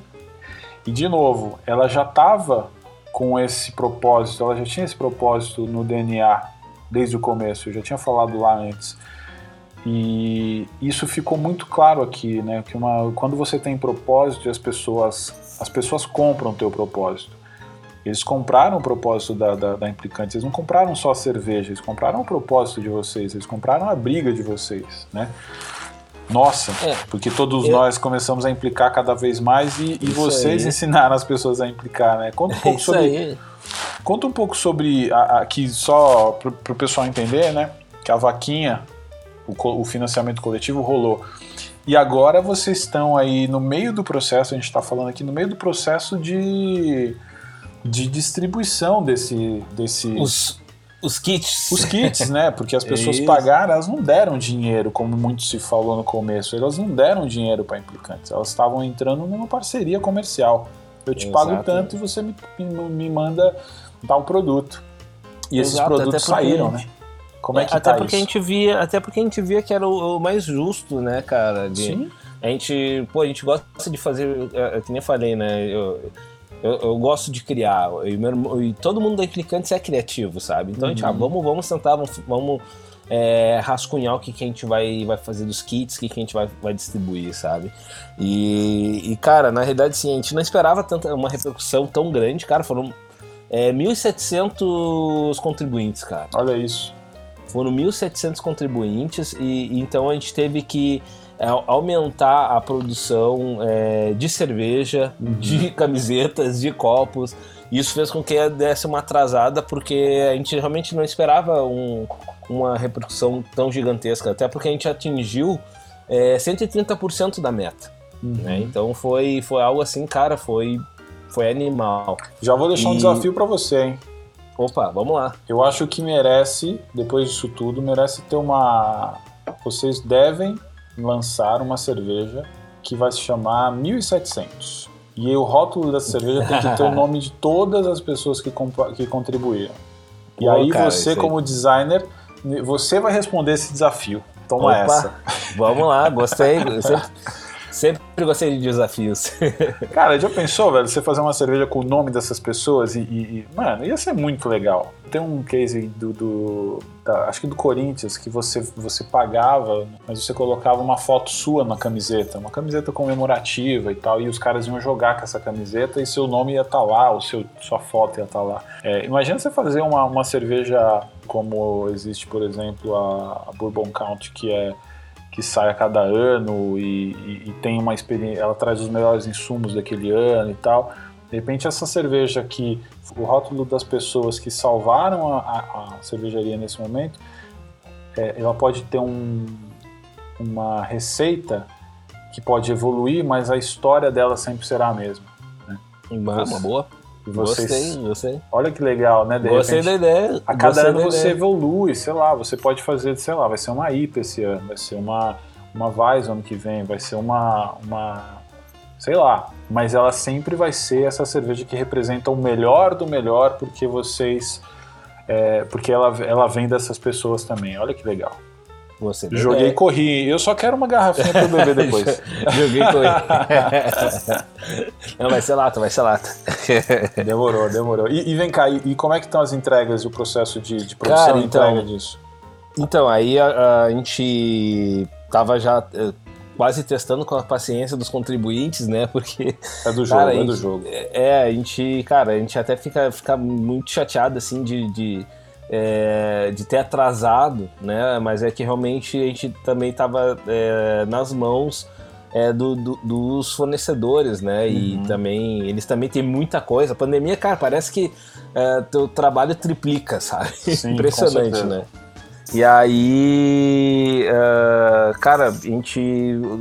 E de novo, ela já estava com esse propósito, ela já tinha esse propósito no DNA desde o começo, eu já tinha falado lá antes. E isso ficou muito claro aqui, né? Que uma, quando você tem propósito, as pessoas as pessoas compram o teu propósito. Eles compraram o propósito da, da, da Implicante, eles não compraram só a cerveja, eles compraram o propósito de vocês, eles compraram a briga de vocês, né? Nossa, é, porque todos eu... nós começamos a implicar cada vez mais e, e vocês aí. ensinaram as pessoas a implicar, né? Conta um pouco sobre. Aí. Conta um pouco sobre aqui só para o pessoal entender, né? Que a vaquinha, o, o financiamento coletivo rolou. E agora vocês estão aí no meio do processo, a gente está falando aqui no meio do processo de de distribuição desse, desse os, os kits. Os kits, né? Porque as pessoas pagaram, elas não deram dinheiro, como muito se falou no começo. Elas não deram dinheiro para implicantes. Elas estavam entrando numa parceria comercial. Eu te Exato. pago tanto e você me, me manda tal produto. E esses Exato, produtos saíram, né? Como é, é que até tá porque isso? a gente via, até porque a gente via que era o, o mais justo, né, cara? De, Sim. A gente, pô, a gente gosta de fazer, é, é que nem eu falei, né? Eu, eu, eu, gosto de criar. E, meu, e, todo mundo da Implicantes é criativo, sabe? Então uhum. a gente, ah, uhum. vamos, vamos sentar, vamos, vamos é, rascunhar o que, que a gente vai, vai fazer dos kits, o que, que a gente vai, vai distribuir, sabe? E, e, cara, na realidade, sim, a gente não esperava tanta, uma repercussão tão grande, cara. Foram é, 1.700 contribuintes, cara. Olha isso. Foram 1.700 contribuintes e, e então a gente teve que aumentar a produção é, de cerveja, uhum. de [LAUGHS] camisetas, de copos. Isso fez com que desse uma atrasada, porque a gente realmente não esperava um, uma repercussão tão gigantesca, até porque a gente atingiu é, 130% da meta. Uhum. Né? Então foi, foi algo assim, cara, foi, foi animal. Já vou deixar e... um desafio para você, hein? Opa, vamos lá. Eu acho que merece, depois disso tudo, merece ter uma. Vocês devem lançar uma cerveja que vai se chamar 1700. E o rótulo dessa cerveja tem que ter o [LAUGHS] nome de todas as pessoas que, que contribuíram. Pô, e aí cara, você, como designer, você vai responder esse desafio. Toma Opa, essa. Vamos lá, gostei. Sempre [LAUGHS] gostei de desafios. [LAUGHS] Cara, já pensou, velho, você fazer uma cerveja com o nome dessas pessoas e, e, mano, ia ser muito legal. Tem um case do, do da, acho que do Corinthians, que você, você pagava, mas você colocava uma foto sua na camiseta, uma camiseta comemorativa e tal, e os caras iam jogar com essa camiseta e seu nome ia estar tá lá, o seu, sua foto ia estar tá lá. É, imagina você fazer uma, uma cerveja como existe, por exemplo, a, Bourbon Count, que é que sai a cada ano e, e, e, tem uma experiência, ela traz os melhores insumos daquele ano e tal. De repente essa cerveja que o rótulo das pessoas que salvaram a, a, a cervejaria nesse momento, é, ela pode ter um, uma receita que pode evoluir, mas a história dela sempre será a mesma. Né? Uma, uma boa. Vocês, gostei, gostei. Olha que legal, né? De gostei repente, da ideia. A cada ano você ideia. evolui, sei lá, você pode fazer, sei lá, vai ser uma IPA esse ano, vai ser uma, uma Weiss ano que vem, vai ser uma, uma. sei lá. Mas ela sempre vai ser essa cerveja que representa o melhor do melhor, porque vocês. É, porque ela, ela vem dessas pessoas também. Olha que legal. Você Joguei e é. corri. Eu só quero uma garrafinha para beber depois. [LAUGHS] Joguei e corri. [LAUGHS] Não, vai ser lata, vai ser lata. demorou, demorou. E, e vem cá, e, e, como é que estão as entregas e o processo de, de produção Cara, então, e entrega disso? Então, aí a, a gente tava já eh, quase testando com a paciência dos contribuintes, né? Porque. É do jogo, cara, é do jogo. É, a gente, cara, a gente até fica, fica muito chateado, assim, de, de é, de ter atrasado, né? Mas é que realmente a gente também estava é, nas mãos é, do, do, dos fornecedores, né? Uhum. E também eles também têm muita coisa. A pandemia, cara, parece que é, teu trabalho triplica, sabe? Sim, Impressionante, né? E aí, uh, cara, a gente,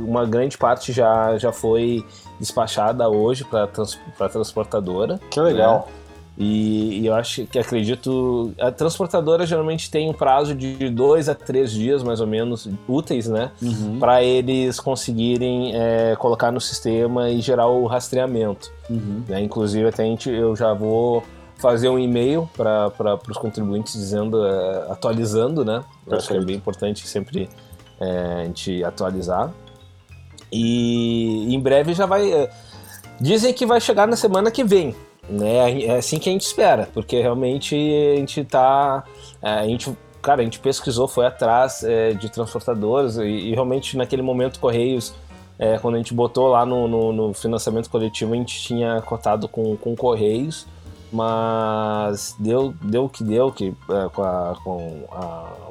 uma grande parte já, já foi despachada hoje para trans, transportadora. Que legal. Né? E, e, eu acho que acredito. A transportadora geralmente tem um prazo de dois a três dias, mais ou menos, úteis, né? Uhum. Para eles conseguirem é, colocar no sistema e gerar o rastreamento. Uhum. Né? Inclusive, até a gente, eu já vou fazer um e-mail para os contribuintes dizendo, é, atualizando, né? Eu acho que é bem importante sempre é, a gente atualizar. E em breve já vai. É, dizem que vai chegar na semana que vem, né? É assim que a gente espera, porque realmente a gente tá. É, a gente, cara, a gente pesquisou, foi atrás é, de transportadoras e, e, realmente naquele momento Correios, é, quando a gente botou lá no, no, no, financiamento coletivo, a gente tinha cotado com, com Correios, mas deu, deu o que deu, que, é, com, a, com a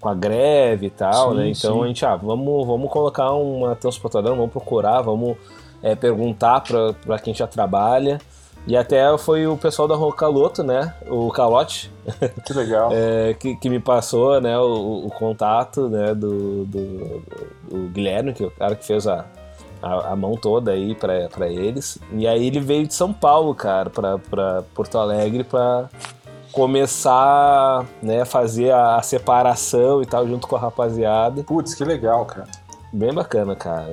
com a greve e tal, sim, né? Então sim. a gente, ah, vamos, vamos colocar uma transportadora, vamos procurar, vamos é, perguntar para quem já trabalha. E até foi o pessoal da Rocaloto, né? O Calote. [LAUGHS] Que legal. é, que, que me passou né, o, o contato né, do, do, do, Guilherme, que é o cara que fez a, a, a mão toda aí para eles. E aí ele veio de São Paulo, cara, para Porto Alegre para começar né, a fazer a, a separação e tal junto com a rapaziada. Putz, que legal, cara. Bem bacana, cara.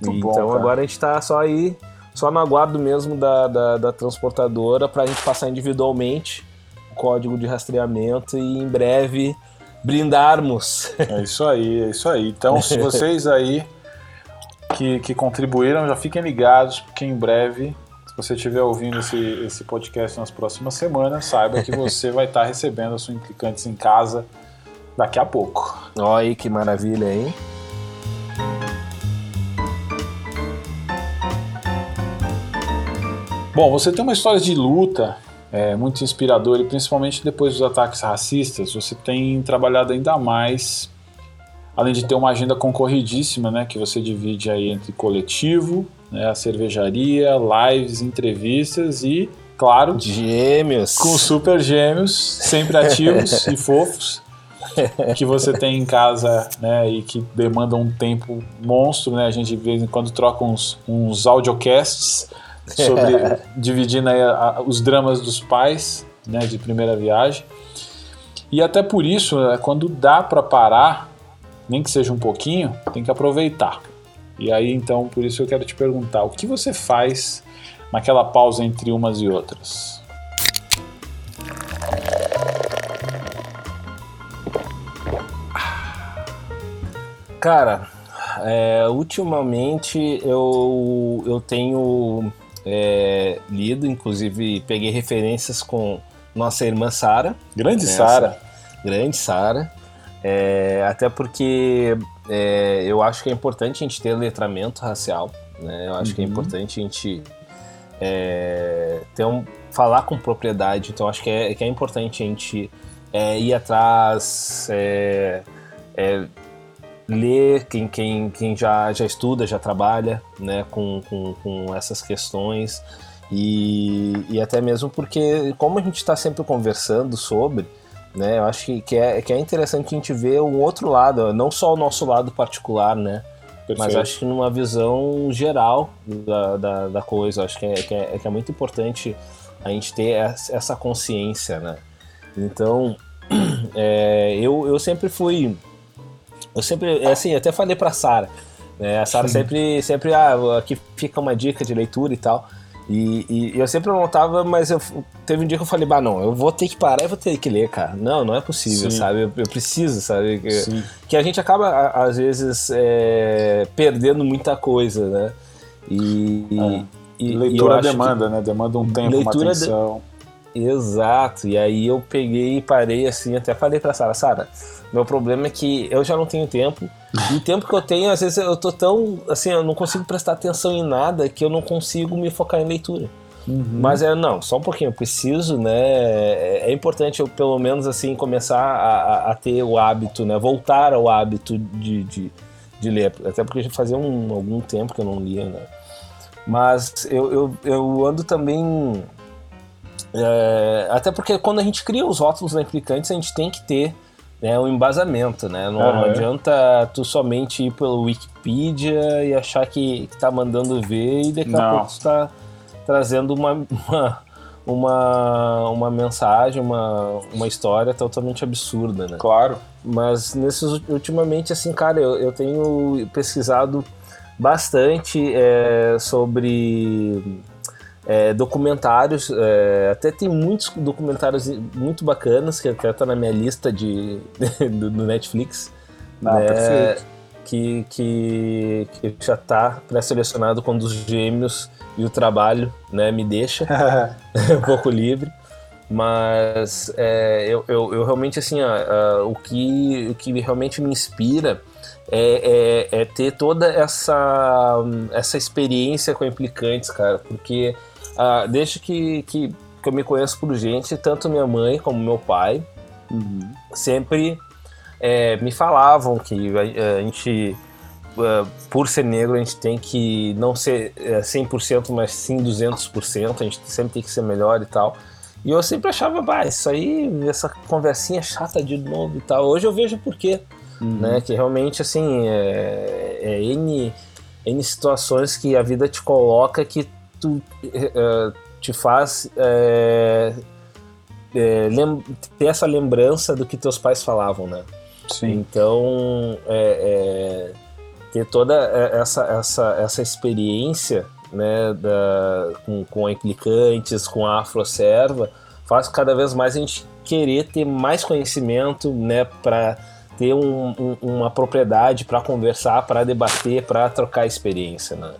Muito então bom, agora a gente tá só aí, só no aguardo mesmo da, da, da transportadora para a gente passar individualmente o código de rastreamento e em breve brindarmos. É isso aí, é isso aí. Então, se [LAUGHS] vocês aí que, que contribuíram, já fiquem ligados, porque em breve, se você estiver ouvindo esse, esse podcast nas próximas semanas, saiba que [LAUGHS] você vai estar recebendo a sua Implicantes em casa daqui a pouco. Olha aí que maravilha, hein? Bom, você tem uma história de luta é, muito inspiradora e principalmente depois dos ataques racistas, você tem trabalhado ainda mais, além de ter uma agenda concorridíssima, né, que você divide aí entre coletivo, né, a cervejaria, lives, entrevistas e, claro, gêmeos, com super gêmeos, sempre ativos [LAUGHS] e fofos. que você tem em casa, né, e que demandam um tempo monstro, né? A gente de vez em quando troca uns, uns audiocasts sobre dividindo aí a, a, os dramas dos pais, né, de primeira viagem. E até por isso, né, quando dá para parar, nem que seja um pouquinho, tem que aproveitar. E aí então, por isso eu quero te perguntar, o que você faz naquela pausa entre umas e outras? Cara, é, ultimamente eu, eu tenho é, lido, inclusive peguei referências com nossa irmã Sara. Grande Sara. Grande Sara. É, até porque é, eu acho que é importante a gente ter letramento racial. Né? Eu acho uhum. que é uhum. importante a gente é, ter um, falar com propriedade. Então acho que é, que é importante a gente é, ir atrás, é, é, ler, quem, quem, quem já, já estuda, já trabalha né, com, com, com essas questões. E, e até mesmo porque, como a gente está sempre conversando sobre, né, eu acho que, que, é, que é interessante a gente ver um outro lado, não só o nosso lado particular, né? Perfeito. Mas acho que numa visão geral da, da, da coisa, acho que é, que é, que é muito importante a gente ter essa consciência, né? Então, [CLEARS THROAT] é, eu, eu sempre fui eu sempre, é assim, até falei pra Sara. Né? A Sara sempre, sempre, ah, aqui fica uma dica de leitura e tal. E, e, eu sempre anotava, mas eu, teve um dia que eu falei, bah, não, eu vou ter que parar e vou ter que ler, cara. Não, não é possível, Sim. sabe? Eu, eu, preciso, sabe? Que, que, a gente acaba, às vezes, é, perdendo muita coisa, né? E, é. e leitura demanda, né? Demanda um tempo, uma atenção. De... Exato. E aí eu peguei e parei assim, até falei pra Sara, Sara, meu problema é que eu já não tenho tempo. E o tempo que eu tenho, às vezes eu tô tão. Assim, eu não consigo prestar atenção em nada que eu não consigo me focar em leitura. Uhum. Mas é, não, só um pouquinho, eu preciso, né? É, é importante eu, pelo menos, assim, começar a, a, ter o hábito, né? Voltar ao hábito de, de, de ler. Até porque já fazia um, algum tempo que eu não lia, né? Mas eu, eu, eu ando também. É, até porque quando a gente cria os rótulos implicantes, a gente tem que ter né, um embasamento, né? Não, uhum. não, adianta tu somente ir pelo Wikipedia e achar que, que tá mandando ver e daqui a não. pouco tu tá trazendo uma, uma, uma, uma mensagem, uma, uma história totalmente absurda, né? Claro. Mas nesses, ultimamente, assim, cara, eu, eu tenho pesquisado bastante é, sobre é, documentários, é, até tem muitos documentários muito bacanas que até tá na minha lista de, [LAUGHS] do, do Netflix. Ah, né, perfeito. Que, que, que já tá pré-selecionado quando os gêmeos e o trabalho né, me deixa [LAUGHS] [LAUGHS] um pouco livre. Mas é, eu, eu, eu, realmente, assim, ó, uh, o, que, o que realmente me inspira é, é, é, ter toda essa, essa experiência com implicantes, cara, porque uh, desde que, que, que, eu me conheço por gente, tanto minha mãe como meu pai uhum. sempre é, me falavam que a, a gente, uh, por ser negro, a gente tem que não ser 100%, é, mas sim 200%, a gente sempre tem que ser melhor e tal. E eu sempre achava, bah, isso aí, essa conversinha chata de novo e tal. Hoje eu vejo por quê, uhum. né? Que realmente, assim, é, é N, N situações que a vida te coloca que tu uh, te faz é, é, ter essa lembrança do que teus pais falavam, né? Sim. Então, é, é, ter toda essa, essa, essa experiência né, da, com, com implicantes, com a afroserva, faz cada vez mais a gente querer ter mais conhecimento, né, para ter um, um, uma propriedade para conversar, para debater, para trocar experiência, né?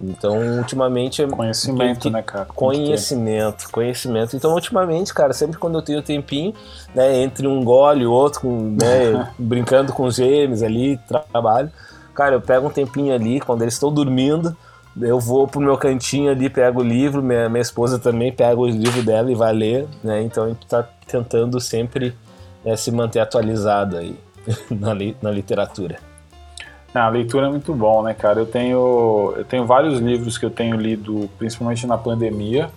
Então, ultimamente. Conhecimento, que, né, cara? Conhecimento, conhecimento. Então, ultimamente, cara, sempre quando eu tenho tempinho, né, entre um gole e outro, com, né, [LAUGHS] brincando com os gêmeos ali, trabalho, cara, eu pego um tempinho ali, quando eles estão dormindo, eu vou pro meu cantinho ali, pego o livro, minha, minha esposa também pega o livro dela e vai ler, né? Então a gente tá tentando sempre né, se manter atualizado aí [LAUGHS] na, li, na literatura. Ah, a leitura é muito bom, né, cara? Eu tenho, eu tenho vários livros que eu tenho lido, principalmente na pandemia.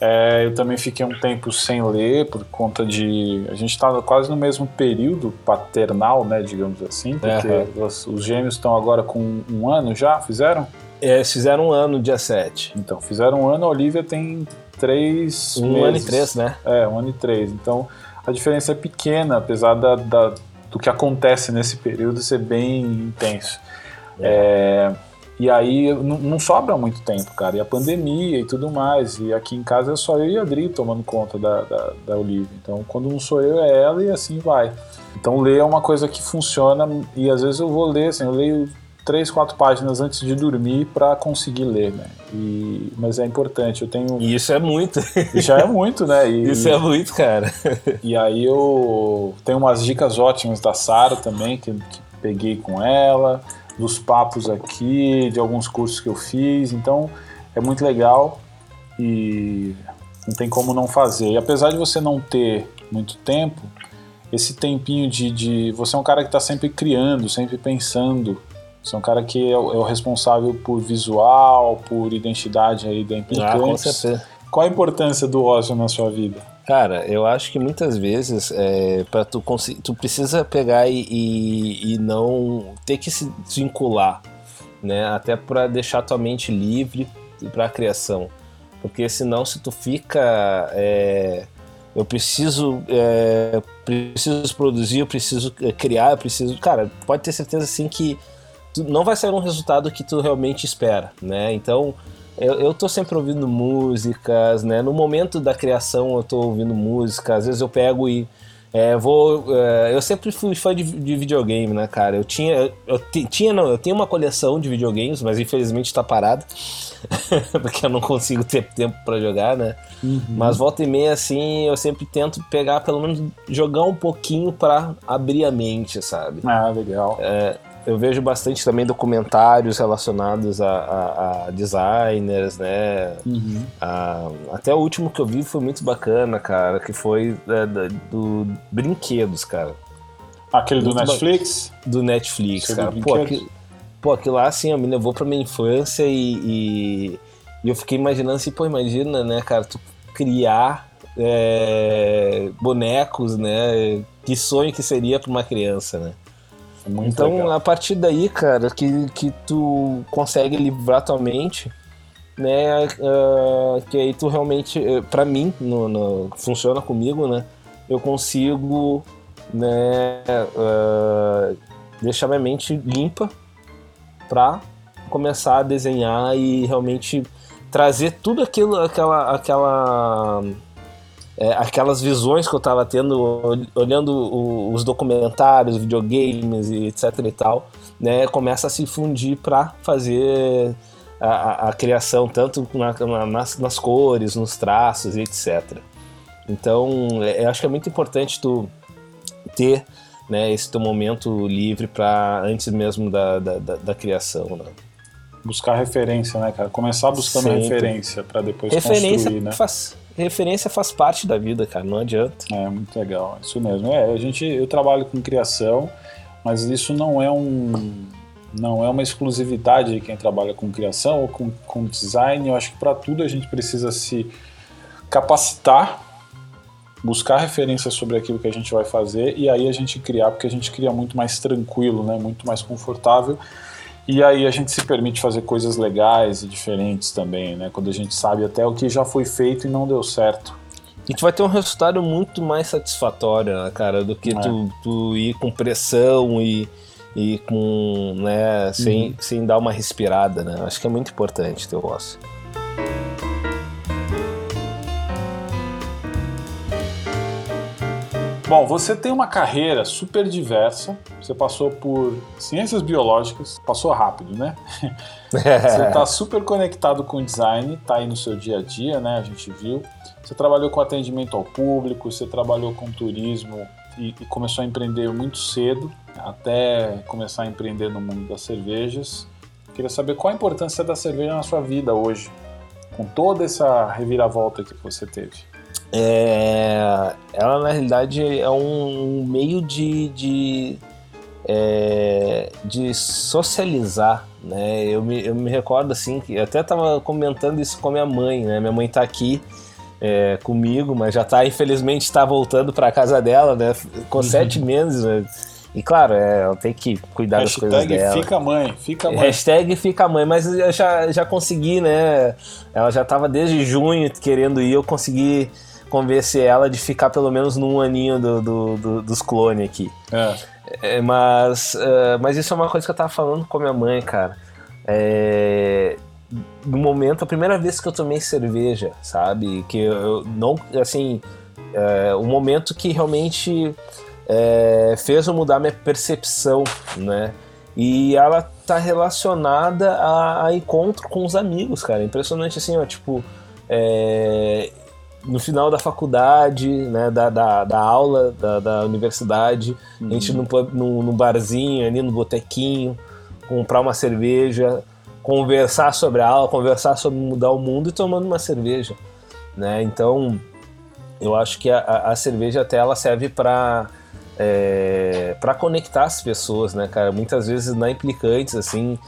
É, eu também fiquei um tempo sem ler por conta de. A gente está quase no mesmo período paternal, né, digamos assim, porque uhum. os, os, gêmeos estão agora com um ano já, fizeram? É, fizeram um ano dia 7. Então, fizeram um ano, a Olivia tem três. Um meses. ano e três, né? É, um ano e três. Então, a diferença é pequena, apesar da, da do que acontece nesse período ser bem intenso. É. E aí não, não, sobra muito tempo, cara. E a pandemia e tudo mais. E aqui em casa é só eu e a Adri tomando conta da, da, da Olivia. Então quando não sou eu, é ela e assim vai. Então ler é uma coisa que funciona e às vezes eu vou ler, assim, eu leio três, quatro páginas antes de dormir para conseguir ler, né? E, mas é importante, eu tenho... E isso é muito. Já é muito, né? E, [LAUGHS] isso é muito, cara. E aí eu tenho umas dicas ótimas da Sara também, que, que peguei com ela, dos papos aqui, de alguns cursos que eu fiz, então é muito legal e não tem como não fazer. E apesar de você não ter muito tempo, esse tempinho de, de você é um cara que está sempre criando, sempre pensando você é um cara que é o, é o responsável por visual, por identidade aí da implicância. Ah, com certeza. Qual a importância do ócio na sua vida? Cara, eu acho que muitas vezes é, para tu conseguir, tu precisa pegar e, e, e não ter que se desvincular, né? Até para deixar tua mente livre para a criação, porque senão se tu fica é, eu preciso é, preciso produzir, eu preciso é, criar, eu preciso, cara, pode ter certeza assim que não vai sair um resultado que tu realmente espera, né? Então, eu, eu tô sempre ouvindo músicas, né? No momento da criação eu tô ouvindo música, às vezes eu pego e é, vou. É, eu sempre fui fã de, de, videogame, né, cara? Eu tinha. Eu, eu tinha, não, eu tenho uma coleção de videogames, mas infelizmente tá parada. [LAUGHS] porque eu não consigo ter tempo para jogar, né? Uhum. Mas volta e meia, assim, eu sempre tento pegar, pelo menos, jogar um pouquinho para abrir a mente, sabe? Ah, legal. É, eu vejo bastante também documentários relacionados a, a, a designers, né? Uhum. A, até o último que eu vi foi muito bacana, cara, que foi é, do brinquedos, cara. Aquele do Netflix? Do Netflix, cara. Pô, aquilo, pô, aquilo lá, assim, me levou pra minha infância e, e, e, eu fiquei imaginando assim, pô, imagina, né, cara, tu criar é, bonecos, né? Que sonho que seria pra uma criança, né? Muito então, legal. a partir daí, cara, que, que tu consegue livrar tua mente, né? Uh, que aí tu realmente, eh, para mim, no, no, funciona comigo, né? Eu consigo, né? Uh, deixar minha mente limpa para começar a desenhar e realmente trazer tudo aquilo, aquela, aquela é, aquelas visões que eu estava tendo olhando os documentários, videogames e etc e tal, né, começa a se fundir para fazer a, a, a, criação tanto na, na, nas, nas, cores, nos traços e etc. Então, é, eu acho que é muito importante tu ter né, esse teu momento livre para antes mesmo da, da, da, da criação, né? Buscar referência, né, cara? Começar buscando Sempre. referência para depois referência construir, né? Faz referência faz parte da vida, cara, não adianta. É, muito legal, isso mesmo. É, a gente, eu trabalho com criação, mas isso não é um não é uma exclusividade de quem trabalha com criação ou com, com design. Eu acho que para tudo a gente precisa se capacitar, buscar referências sobre aquilo que a gente vai fazer e aí a gente criar, porque a gente cria muito mais tranquilo, né, muito mais confortável e aí a gente se permite fazer coisas legais e diferentes também, né? Quando a gente sabe até o que já foi feito e não deu certo. A gente vai ter um resultado muito mais satisfatório, né, cara, do que é. tu, tu ir com pressão e, e com, né, sem, uhum. sem dar uma respirada, né? Acho que é muito importante ter o ócio. Bom, você tem uma carreira super diversa. Você passou por ciências biológicas, passou rápido, né? [LAUGHS] você está super conectado com o design, está aí no seu dia a dia, né? A gente viu. Você trabalhou com atendimento ao público, você trabalhou com turismo e, e começou a empreender muito cedo, até começar a empreender no mundo das cervejas. Queria saber qual a importância da cerveja na sua vida hoje, com toda essa reviravolta que você teve. É, ela na realidade é um meio de, de, é, de socializar, né? Eu me, eu me recordo assim que eu até estava comentando isso com a minha mãe, né? Minha mãe está aqui é, comigo, mas já está infelizmente está voltando para casa dela, né? Com uhum. sete meses. Né? E claro, é, ela tem que cuidar Hashtag das coisas dela. fica mãe, fica mãe. Hashtag fica mãe, mas eu já, já consegui, né? Ela já estava desde junho querendo ir, eu consegui convencer ela de ficar pelo menos num aninho do, do, do dos clones aqui. É. É, mas, uh, mas isso é uma coisa que eu tava falando com a minha mãe, cara. É, no momento, a primeira vez que eu tomei cerveja, sabe? Que eu não, assim, é, o momento que realmente é, fez eu mudar minha percepção, né? E ela tá relacionada a, a encontro com os amigos, cara. Impressionante assim, ó, tipo, é, no final da faculdade, né, da, da, da aula da, da universidade, uhum. a gente uhum. no, no, no, barzinho, ali no botequinho, comprar uma cerveja, conversar sobre a aula, conversar sobre mudar o mundo e tomando uma cerveja, né? Então, eu acho que a, a cerveja até ela serve para é, para conectar as pessoas, né, cara? Muitas vezes não implicantes assim,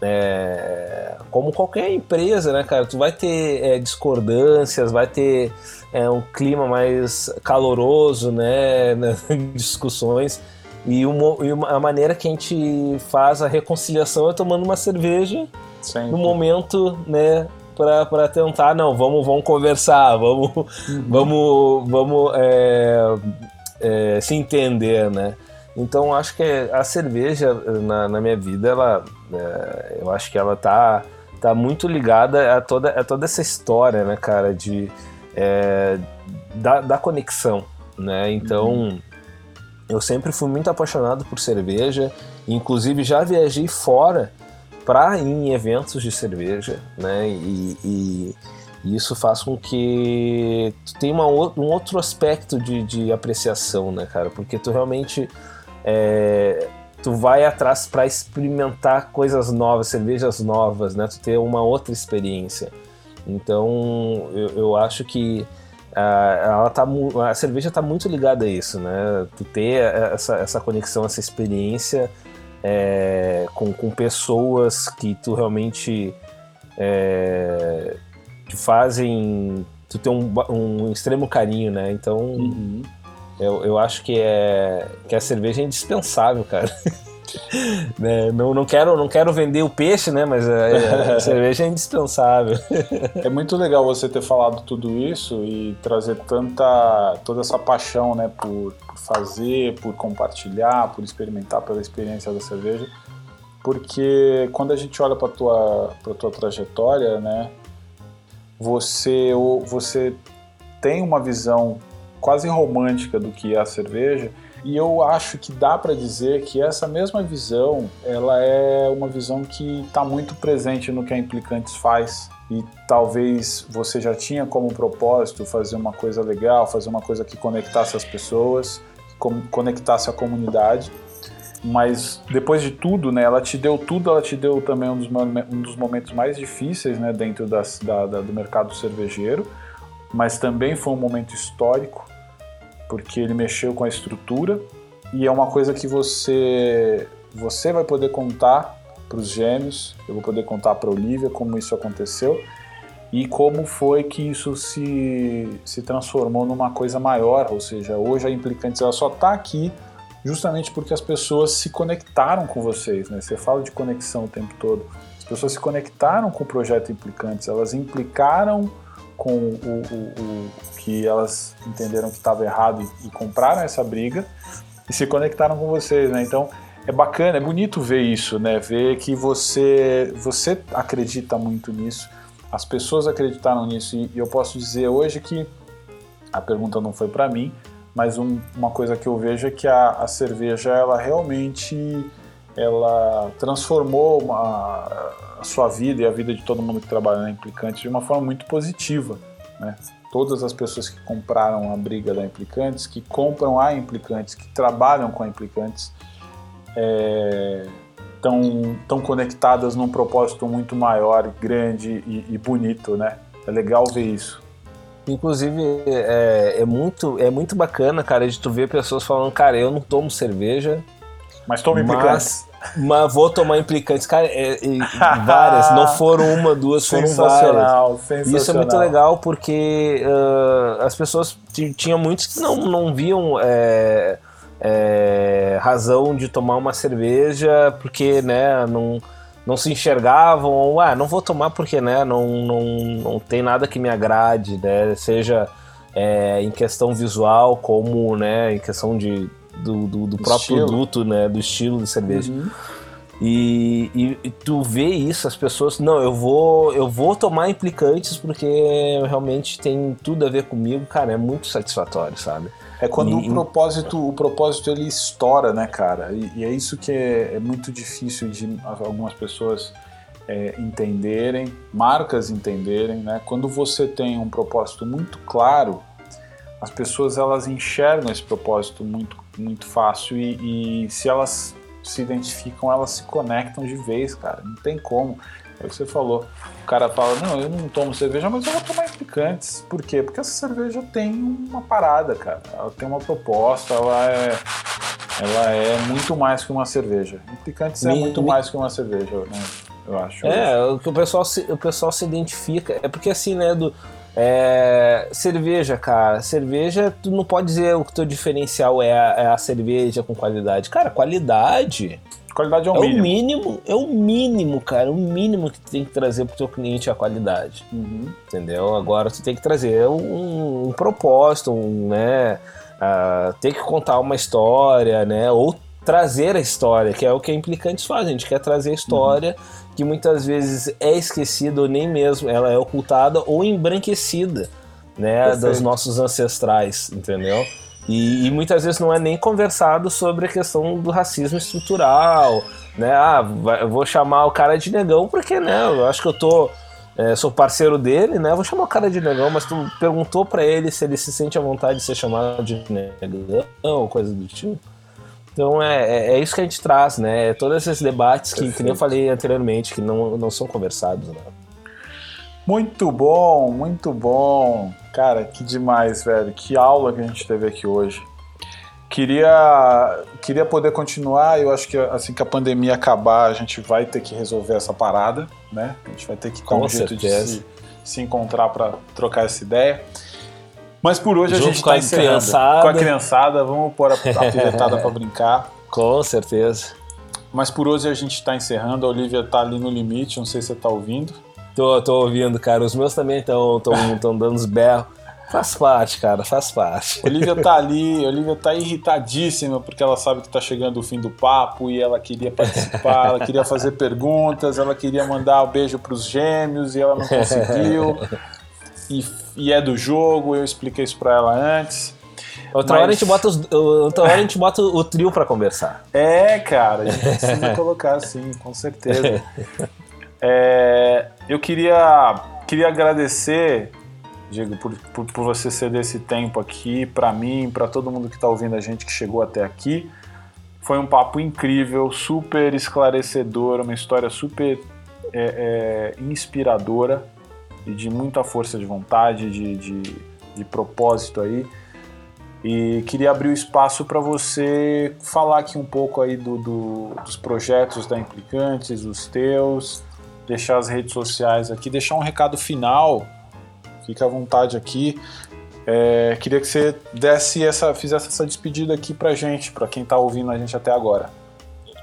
é, como qualquer empresa, né, cara? Tu vai ter é, discordâncias, vai ter é, um clima mais caloroso, né, [LAUGHS] discussões. E, uma, e uma, a maneira que a gente faz a reconciliação é tomando uma cerveja Sempre. no momento, né, para tentar, não, vamos, vamos conversar, vamos, uhum. vamos, vamos é, é, se entender, né? Então acho que a cerveja na, na minha vida, ela, é, eu acho que ela tá, tá muito ligada a toda, a toda essa história, né, cara, de, é, da, da conexão, né? Então uhum. eu sempre fui muito apaixonado por cerveja, inclusive já viajei fora para ir em eventos de cerveja, né? E, e, e isso faz com que tu tenha uma, um outro aspecto de, de apreciação, né, cara? Porque tu realmente é, tu vai atrás para experimentar coisas novas, cervejas novas, né? Tu ter uma outra experiência. Então, eu, eu acho que ela tá, a cerveja está muito ligada a isso, né? Tu ter essa, essa conexão, essa experiência é, com, com pessoas que tu realmente é, te fazem tu ter um, um extremo carinho, né? Então, uhum. Eu, eu acho que, é, que a cerveja é indispensável, cara. [LAUGHS] né? não, não, quero, não quero vender o peixe, né? Mas a, a [LAUGHS] cerveja é indispensável. [LAUGHS] é muito legal você ter falado tudo isso e trazer tanta, toda essa paixão, né? Por, por fazer, por compartilhar, por experimentar pela experiência da cerveja. Porque quando a gente olha para tua, para tua trajetória, né? Você, você tem uma visão quase romântica do que é a cerveja e eu acho que dá para dizer que essa mesma visão, ela é uma visão que está muito presente no que a Implicantes faz. E talvez você já tinha como propósito fazer uma coisa legal, fazer uma coisa que conectasse as pessoas, que conectasse a comunidade. Mas depois de tudo, né, ela te deu tudo, ela te deu também um dos, um dos momentos mais difíceis né, dentro das, da, da, do mercado cervejeiro, mas também foi um momento histórico porque ele mexeu com a estrutura e é uma coisa que você você vai poder contar para os gêmeos, eu vou poder contar para a Olivia como isso aconteceu e como foi que isso se, se transformou numa coisa maior, ou seja, hoje a Implicantes ela só está aqui justamente porque as pessoas se conectaram com vocês, né? Você fala de conexão o tempo todo. As pessoas se conectaram com o projeto Implicantes, elas implicaram com o, o, o que elas entenderam que estava errado e, e, compraram essa briga e se conectaram com vocês, né? Então é bacana, é bonito ver isso, né? Ver que você você acredita muito nisso, as pessoas acreditaram nisso e, e eu posso dizer hoje que a pergunta não foi para mim, mas um, uma coisa que eu vejo é que a, a cerveja ela realmente ela transformou uma, a sua vida e a vida de todo mundo que trabalha na Implicantes de uma forma muito positiva. Né? Todas as pessoas que compraram a briga da Implicantes, que compram a Implicantes, que trabalham com a Implicantes, estão é, tão conectadas num propósito muito maior, grande e, e bonito. Né? É legal ver isso. Inclusive, é, é, muito, é muito bacana, cara, de tu ver pessoas falando, cara, eu não tomo cerveja. Mas tomo implicantes. Mas vou tomar implicantes. Cara, é, é, várias. Não [LAUGHS] foram uma, duas, foram várias. Sensacional. Isso é muito legal porque uh, as pessoas tinham muitos que não, não viam é, é, razão de tomar uma cerveja porque, né, não, não se enxergavam. Ou, ah, não vou tomar porque, né, não, não, não tem nada que me agrade, né? Seja é, em questão visual como, né, em questão de do, do, do próprio estilo. produto, né? Do estilo de cerveja. Uhum. E, e, e, tu vê isso, as pessoas, não, eu vou, eu vou tomar implicantes porque realmente tem tudo a ver comigo, cara, é muito satisfatório, sabe? É quando e, o propósito, o propósito ele estoura, né, cara? E, é isso que é, é, muito difícil de algumas pessoas é, entenderem, marcas entenderem, né? Quando você tem um propósito muito claro, as pessoas elas enxergam esse propósito muito muito fácil e, e, se elas se identificam, elas se conectam de vez, cara. Não tem como. É o que você falou. O cara fala, não, eu não tomo cerveja, mas eu vou tomar implicantes. Por quê? Porque essa cerveja tem uma parada, cara. Ela tem uma proposta, ela é, ela é muito mais que uma cerveja. Implicantes é me, é muito me... mais que uma cerveja, né? Eu acho. É, o que o pessoal se, o pessoal se identifica. É porque assim, né, do é, cerveja, cara. Cerveja, tu não pode dizer o que teu diferencial é a, é a cerveja com qualidade. Cara, qualidade. Qualidade é o é mínimo. O mínimo. É o mínimo, cara. O mínimo que tu tem que trazer pro teu cliente é a qualidade. Uhum. Entendeu? Agora tu tem que trazer um, um propósito, um, né? Uh, tem que contar uma história, né? Ou trazer a história, que é o que a Implicantes faz. A gente quer trazer a história uhum que muitas vezes é esquecida ou nem mesmo ela é ocultada ou embranquecida, né, Perfeito. dos nossos ancestrais, entendeu? E, e, muitas vezes não é nem conversado sobre a questão do racismo estrutural, né? Ah, eu vou chamar o cara de negão porque, né? Eu acho que eu tô é, sou parceiro dele, né? Eu vou chamar o cara de negão, mas tu perguntou para ele se ele se sente à vontade de ser chamado de negão ou coisa do tipo. Então é, é, é, isso que a gente traz, né? É todos esses debates que, que nem eu falei anteriormente, que não, não são conversados, né? Muito bom, muito bom. Cara, que demais, velho. Que aula que a gente teve aqui hoje. Queria, queria poder continuar. Eu acho que assim que a pandemia acabar, a gente vai ter que resolver essa parada, né? A gente vai ter que dar um jeito de se, se encontrar para trocar essa ideia. Mas por hoje Junto a gente está encerrando. Criançada. Com a criançada, vamos pôr a, a para brincar. Com certeza. Mas por hoje a gente está encerrando. A Olivia está ali no limite, não sei se você está ouvindo. Tô, tô ouvindo, cara. Os meus também estão [LAUGHS] dando uns berros. Faz parte, cara, faz parte. Olivia tá [LAUGHS] ali, Olivia tá irritadíssima porque ela sabe que tá chegando o fim do papo e ela queria participar, ela queria fazer [LAUGHS] perguntas, ela queria mandar um beijo pros gêmeos e ela não conseguiu. E, e é do jogo, eu expliquei isso pra ela antes. Outra, Mas... hora a gente bota os, outra hora a gente bota o trio para conversar. [LAUGHS] É, cara, a gente precisa [LAUGHS] colocar sim, com certeza. [LAUGHS] É, eu queria, queria agradecer Diego, por, por, por você ceder esse tempo aqui para mim, para todo mundo que está ouvindo a gente que chegou até aqui. Foi um papo incrível, super esclarecedor, uma história super é, é, inspiradora e de muita força de vontade, de, de, de propósito aí. E queria abrir o espaço para você falar aqui um pouco aí do, do, dos projetos da Implicantes, os teus, deixar as redes sociais aqui, deixar um recado final Fica à vontade aqui. É, queria que você desse essa, fizesse essa despedida aqui pra gente, pra quem tá ouvindo a gente até agora.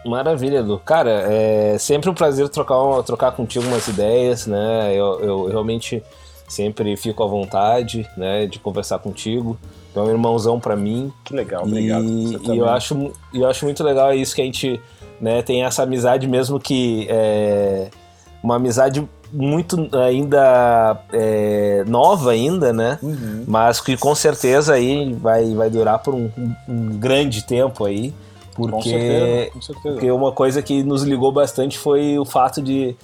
Maravilha, Edu. Cara, é sempre um prazer trocar, trocar contigo umas ideias, né? Eu, eu realmente sempre fico à vontade, né, de conversar contigo. É um irmãozão para mim. Que legal, obrigado. E, e eu acho, eu acho muito legal isso que a gente, né, tem essa amizade mesmo que é uma amizade muito ainda é, nova ainda, né? Uhum. Mas que com certeza aí vai, vai durar por um, um grande tempo aí. Porque, com certeza, com certeza. porque uma coisa que nos ligou bastante foi o fato de,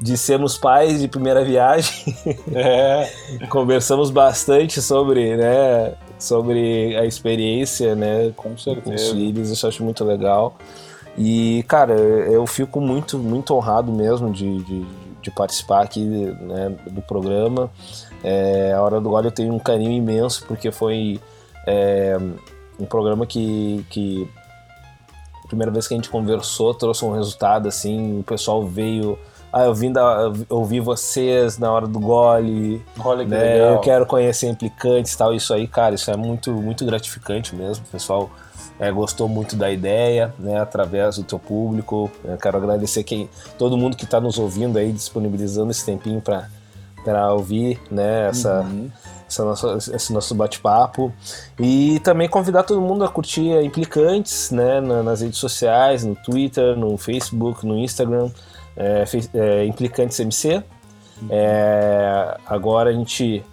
de sermos pais de primeira viagem. [LAUGHS] É. [LAUGHS] Conversamos bastante sobre, né, sobre a experiência, né, com certeza. os filhos, isso eu acho muito legal. E, cara, eu fico muito, muito honrado mesmo de, de de participar aqui né, do programa. É, a Hora do Gole eu tenho um carinho imenso porque foi é, um programa que, que primeira vez que a gente conversou trouxe um resultado assim, o pessoal veio ah, eu vim da, eu vi vocês na hora do gole, Olha que né? legal. eu quero conhecer implicantes tal, isso aí, cara, isso é muito, muito gratificante mesmo, o pessoal é, gostou muito da ideia, né, através do teu público. Eu quero agradecer quem, todo mundo que está nos ouvindo aí, disponibilizando esse tempinho para ouvir né, essa, uhum. Essa nossa, esse nosso bate-papo. E também convidar todo mundo a curtir a Implicantes né, nas redes sociais, no Twitter, no Facebook, no Instagram, é, é, Implicantes MC. É, agora a gente.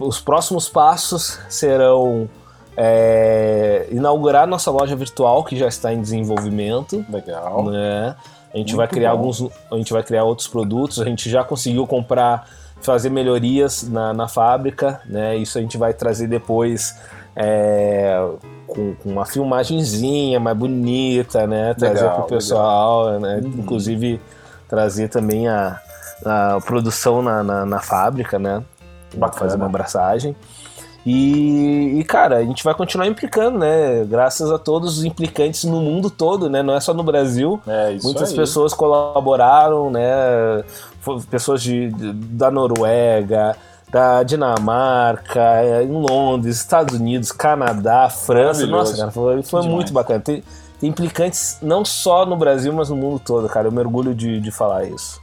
os próximos passos serão é, inaugurar nossa loja virtual que já está em desenvolvimento. Legal. Né? A gente Muito vai criar bom. alguns, a gente vai criar outros produtos. A gente já conseguiu comprar, fazer melhorias na, na fábrica, né? Isso a gente vai trazer depois é, com, com, uma filmagenzinha mais bonita, né? Trazer para o pessoal, né? Uhum. Inclusive trazer também a, a produção na, na, na fábrica, né? Bacana. Fazer uma abraçagem. E, e, cara, a gente vai continuar implicando, né? Graças a todos os implicantes no mundo todo, né? Não é só no Brasil. É, Muitas aí. pessoas colaboraram, né? Pessoas de, da Noruega, da Dinamarca, é, em Londres, Estados Unidos, Canadá, França. Nossa, cara, foi, foi muito bacana. Tem, tem, implicantes não só no Brasil, mas no mundo todo, cara. Eu me orgulho de, de falar isso.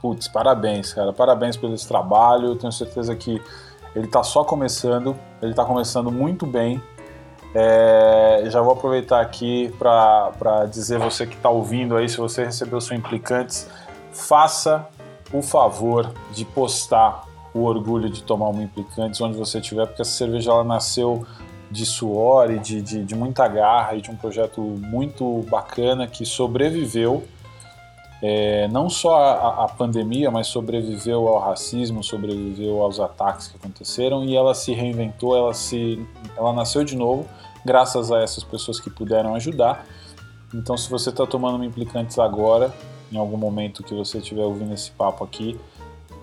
Putz, parabéns, cara. Parabéns pelo esse trabalho. Tenho certeza que ele está só começando, ele está começando muito bem. É, já vou aproveitar aqui para dizer você que está ouvindo aí, se você recebeu seu implicantes, faça o favor de postar o orgulho de tomar uma implicantes onde você estiver, porque essa cerveja ela nasceu de suor e de, de, de muita garra e de um projeto muito bacana que sobreviveu é, não só a, a, pandemia, mas sobreviveu ao racismo, sobreviveu aos ataques que aconteceram e ela se reinventou, ela se, ela nasceu de novo graças a essas pessoas que puderam ajudar. Então, se você está tomando uma implicantes agora, em algum momento que você estiver ouvindo esse papo aqui,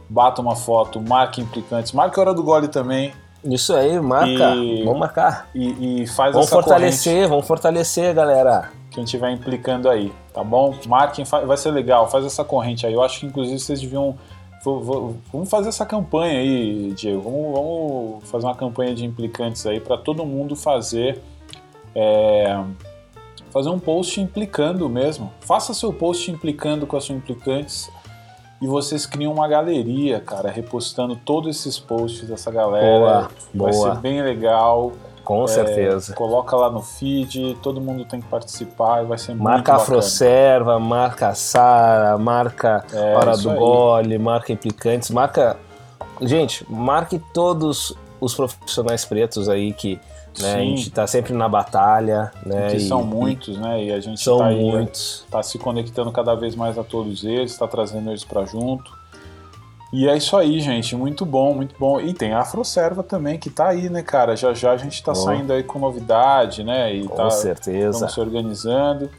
bata uma foto, marque implicantes, marque a hora do gole também. Isso aí, marca. E, vamos marcar. E, e faz vamos essa fortalecer, corrente. vamos fortalecer, galera. Quem estiver implicando aí, tá bom? Marquem, vai ser legal, faz essa corrente aí. Eu acho que inclusive vocês deviam. Vamos fazer essa campanha aí, Diego. Vamos, vamos fazer uma campanha de implicantes aí para todo mundo fazer. É, fazer um post implicando mesmo. Faça seu post implicando com a sua implicantes e vocês criam uma galeria, cara, repostando todos esses posts dessa galera. Boa, Vai ser bem legal. Com é, certeza. Coloca lá no feed, todo mundo tem que participar e vai ser marca muito. Marca Afroserva, marca Sara, marca é, Hora do aí. Gole, marca Implicantes, marca... Gente, marque todos os profissionais pretos aí que né? A gente está sempre na batalha, né? Que e, são muitos, né? E a gente são tá muitos. Está se conectando cada vez mais a todos eles, está trazendo eles para junto. E é isso aí, gente. Muito bom, muito bom. E tem a Afroserva também, que tá aí, né, cara? Já já a gente está saindo aí com novidade, né? E com tá, certeza. Estamos se organizando.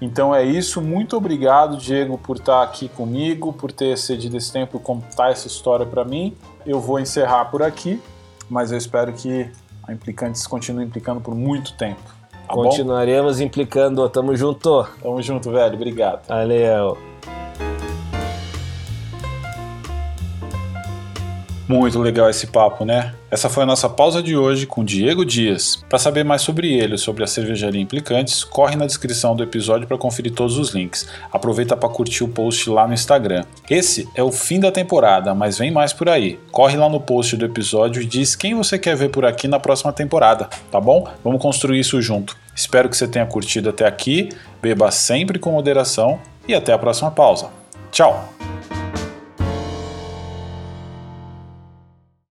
Então é isso. Muito obrigado, Diego, por estar tá aqui comigo, por ter cedido esse tempo e contar essa história para mim. Eu vou encerrar por aqui, mas eu espero que a Implicantes continue implicando por muito tempo. Tá Continuaremos bom? implicando. Tamo junto. Tamo junto, velho. Obrigado. Valeu. Muito legal esse papo, né? Essa foi a nossa pausa de hoje com Diego Dias. Para saber mais sobre ele e sobre a cervejaria Implicantes, corre na descrição do episódio para conferir todos os links. Aproveita para curtir o post lá no Instagram. Esse é o fim da temporada, mas vem mais por aí. Corre lá no post do episódio e diz quem você quer ver por aqui na próxima temporada, tá bom? Vamos construir isso junto. Espero que você tenha curtido até aqui. Beba sempre com moderação e até a próxima pausa. Tchau!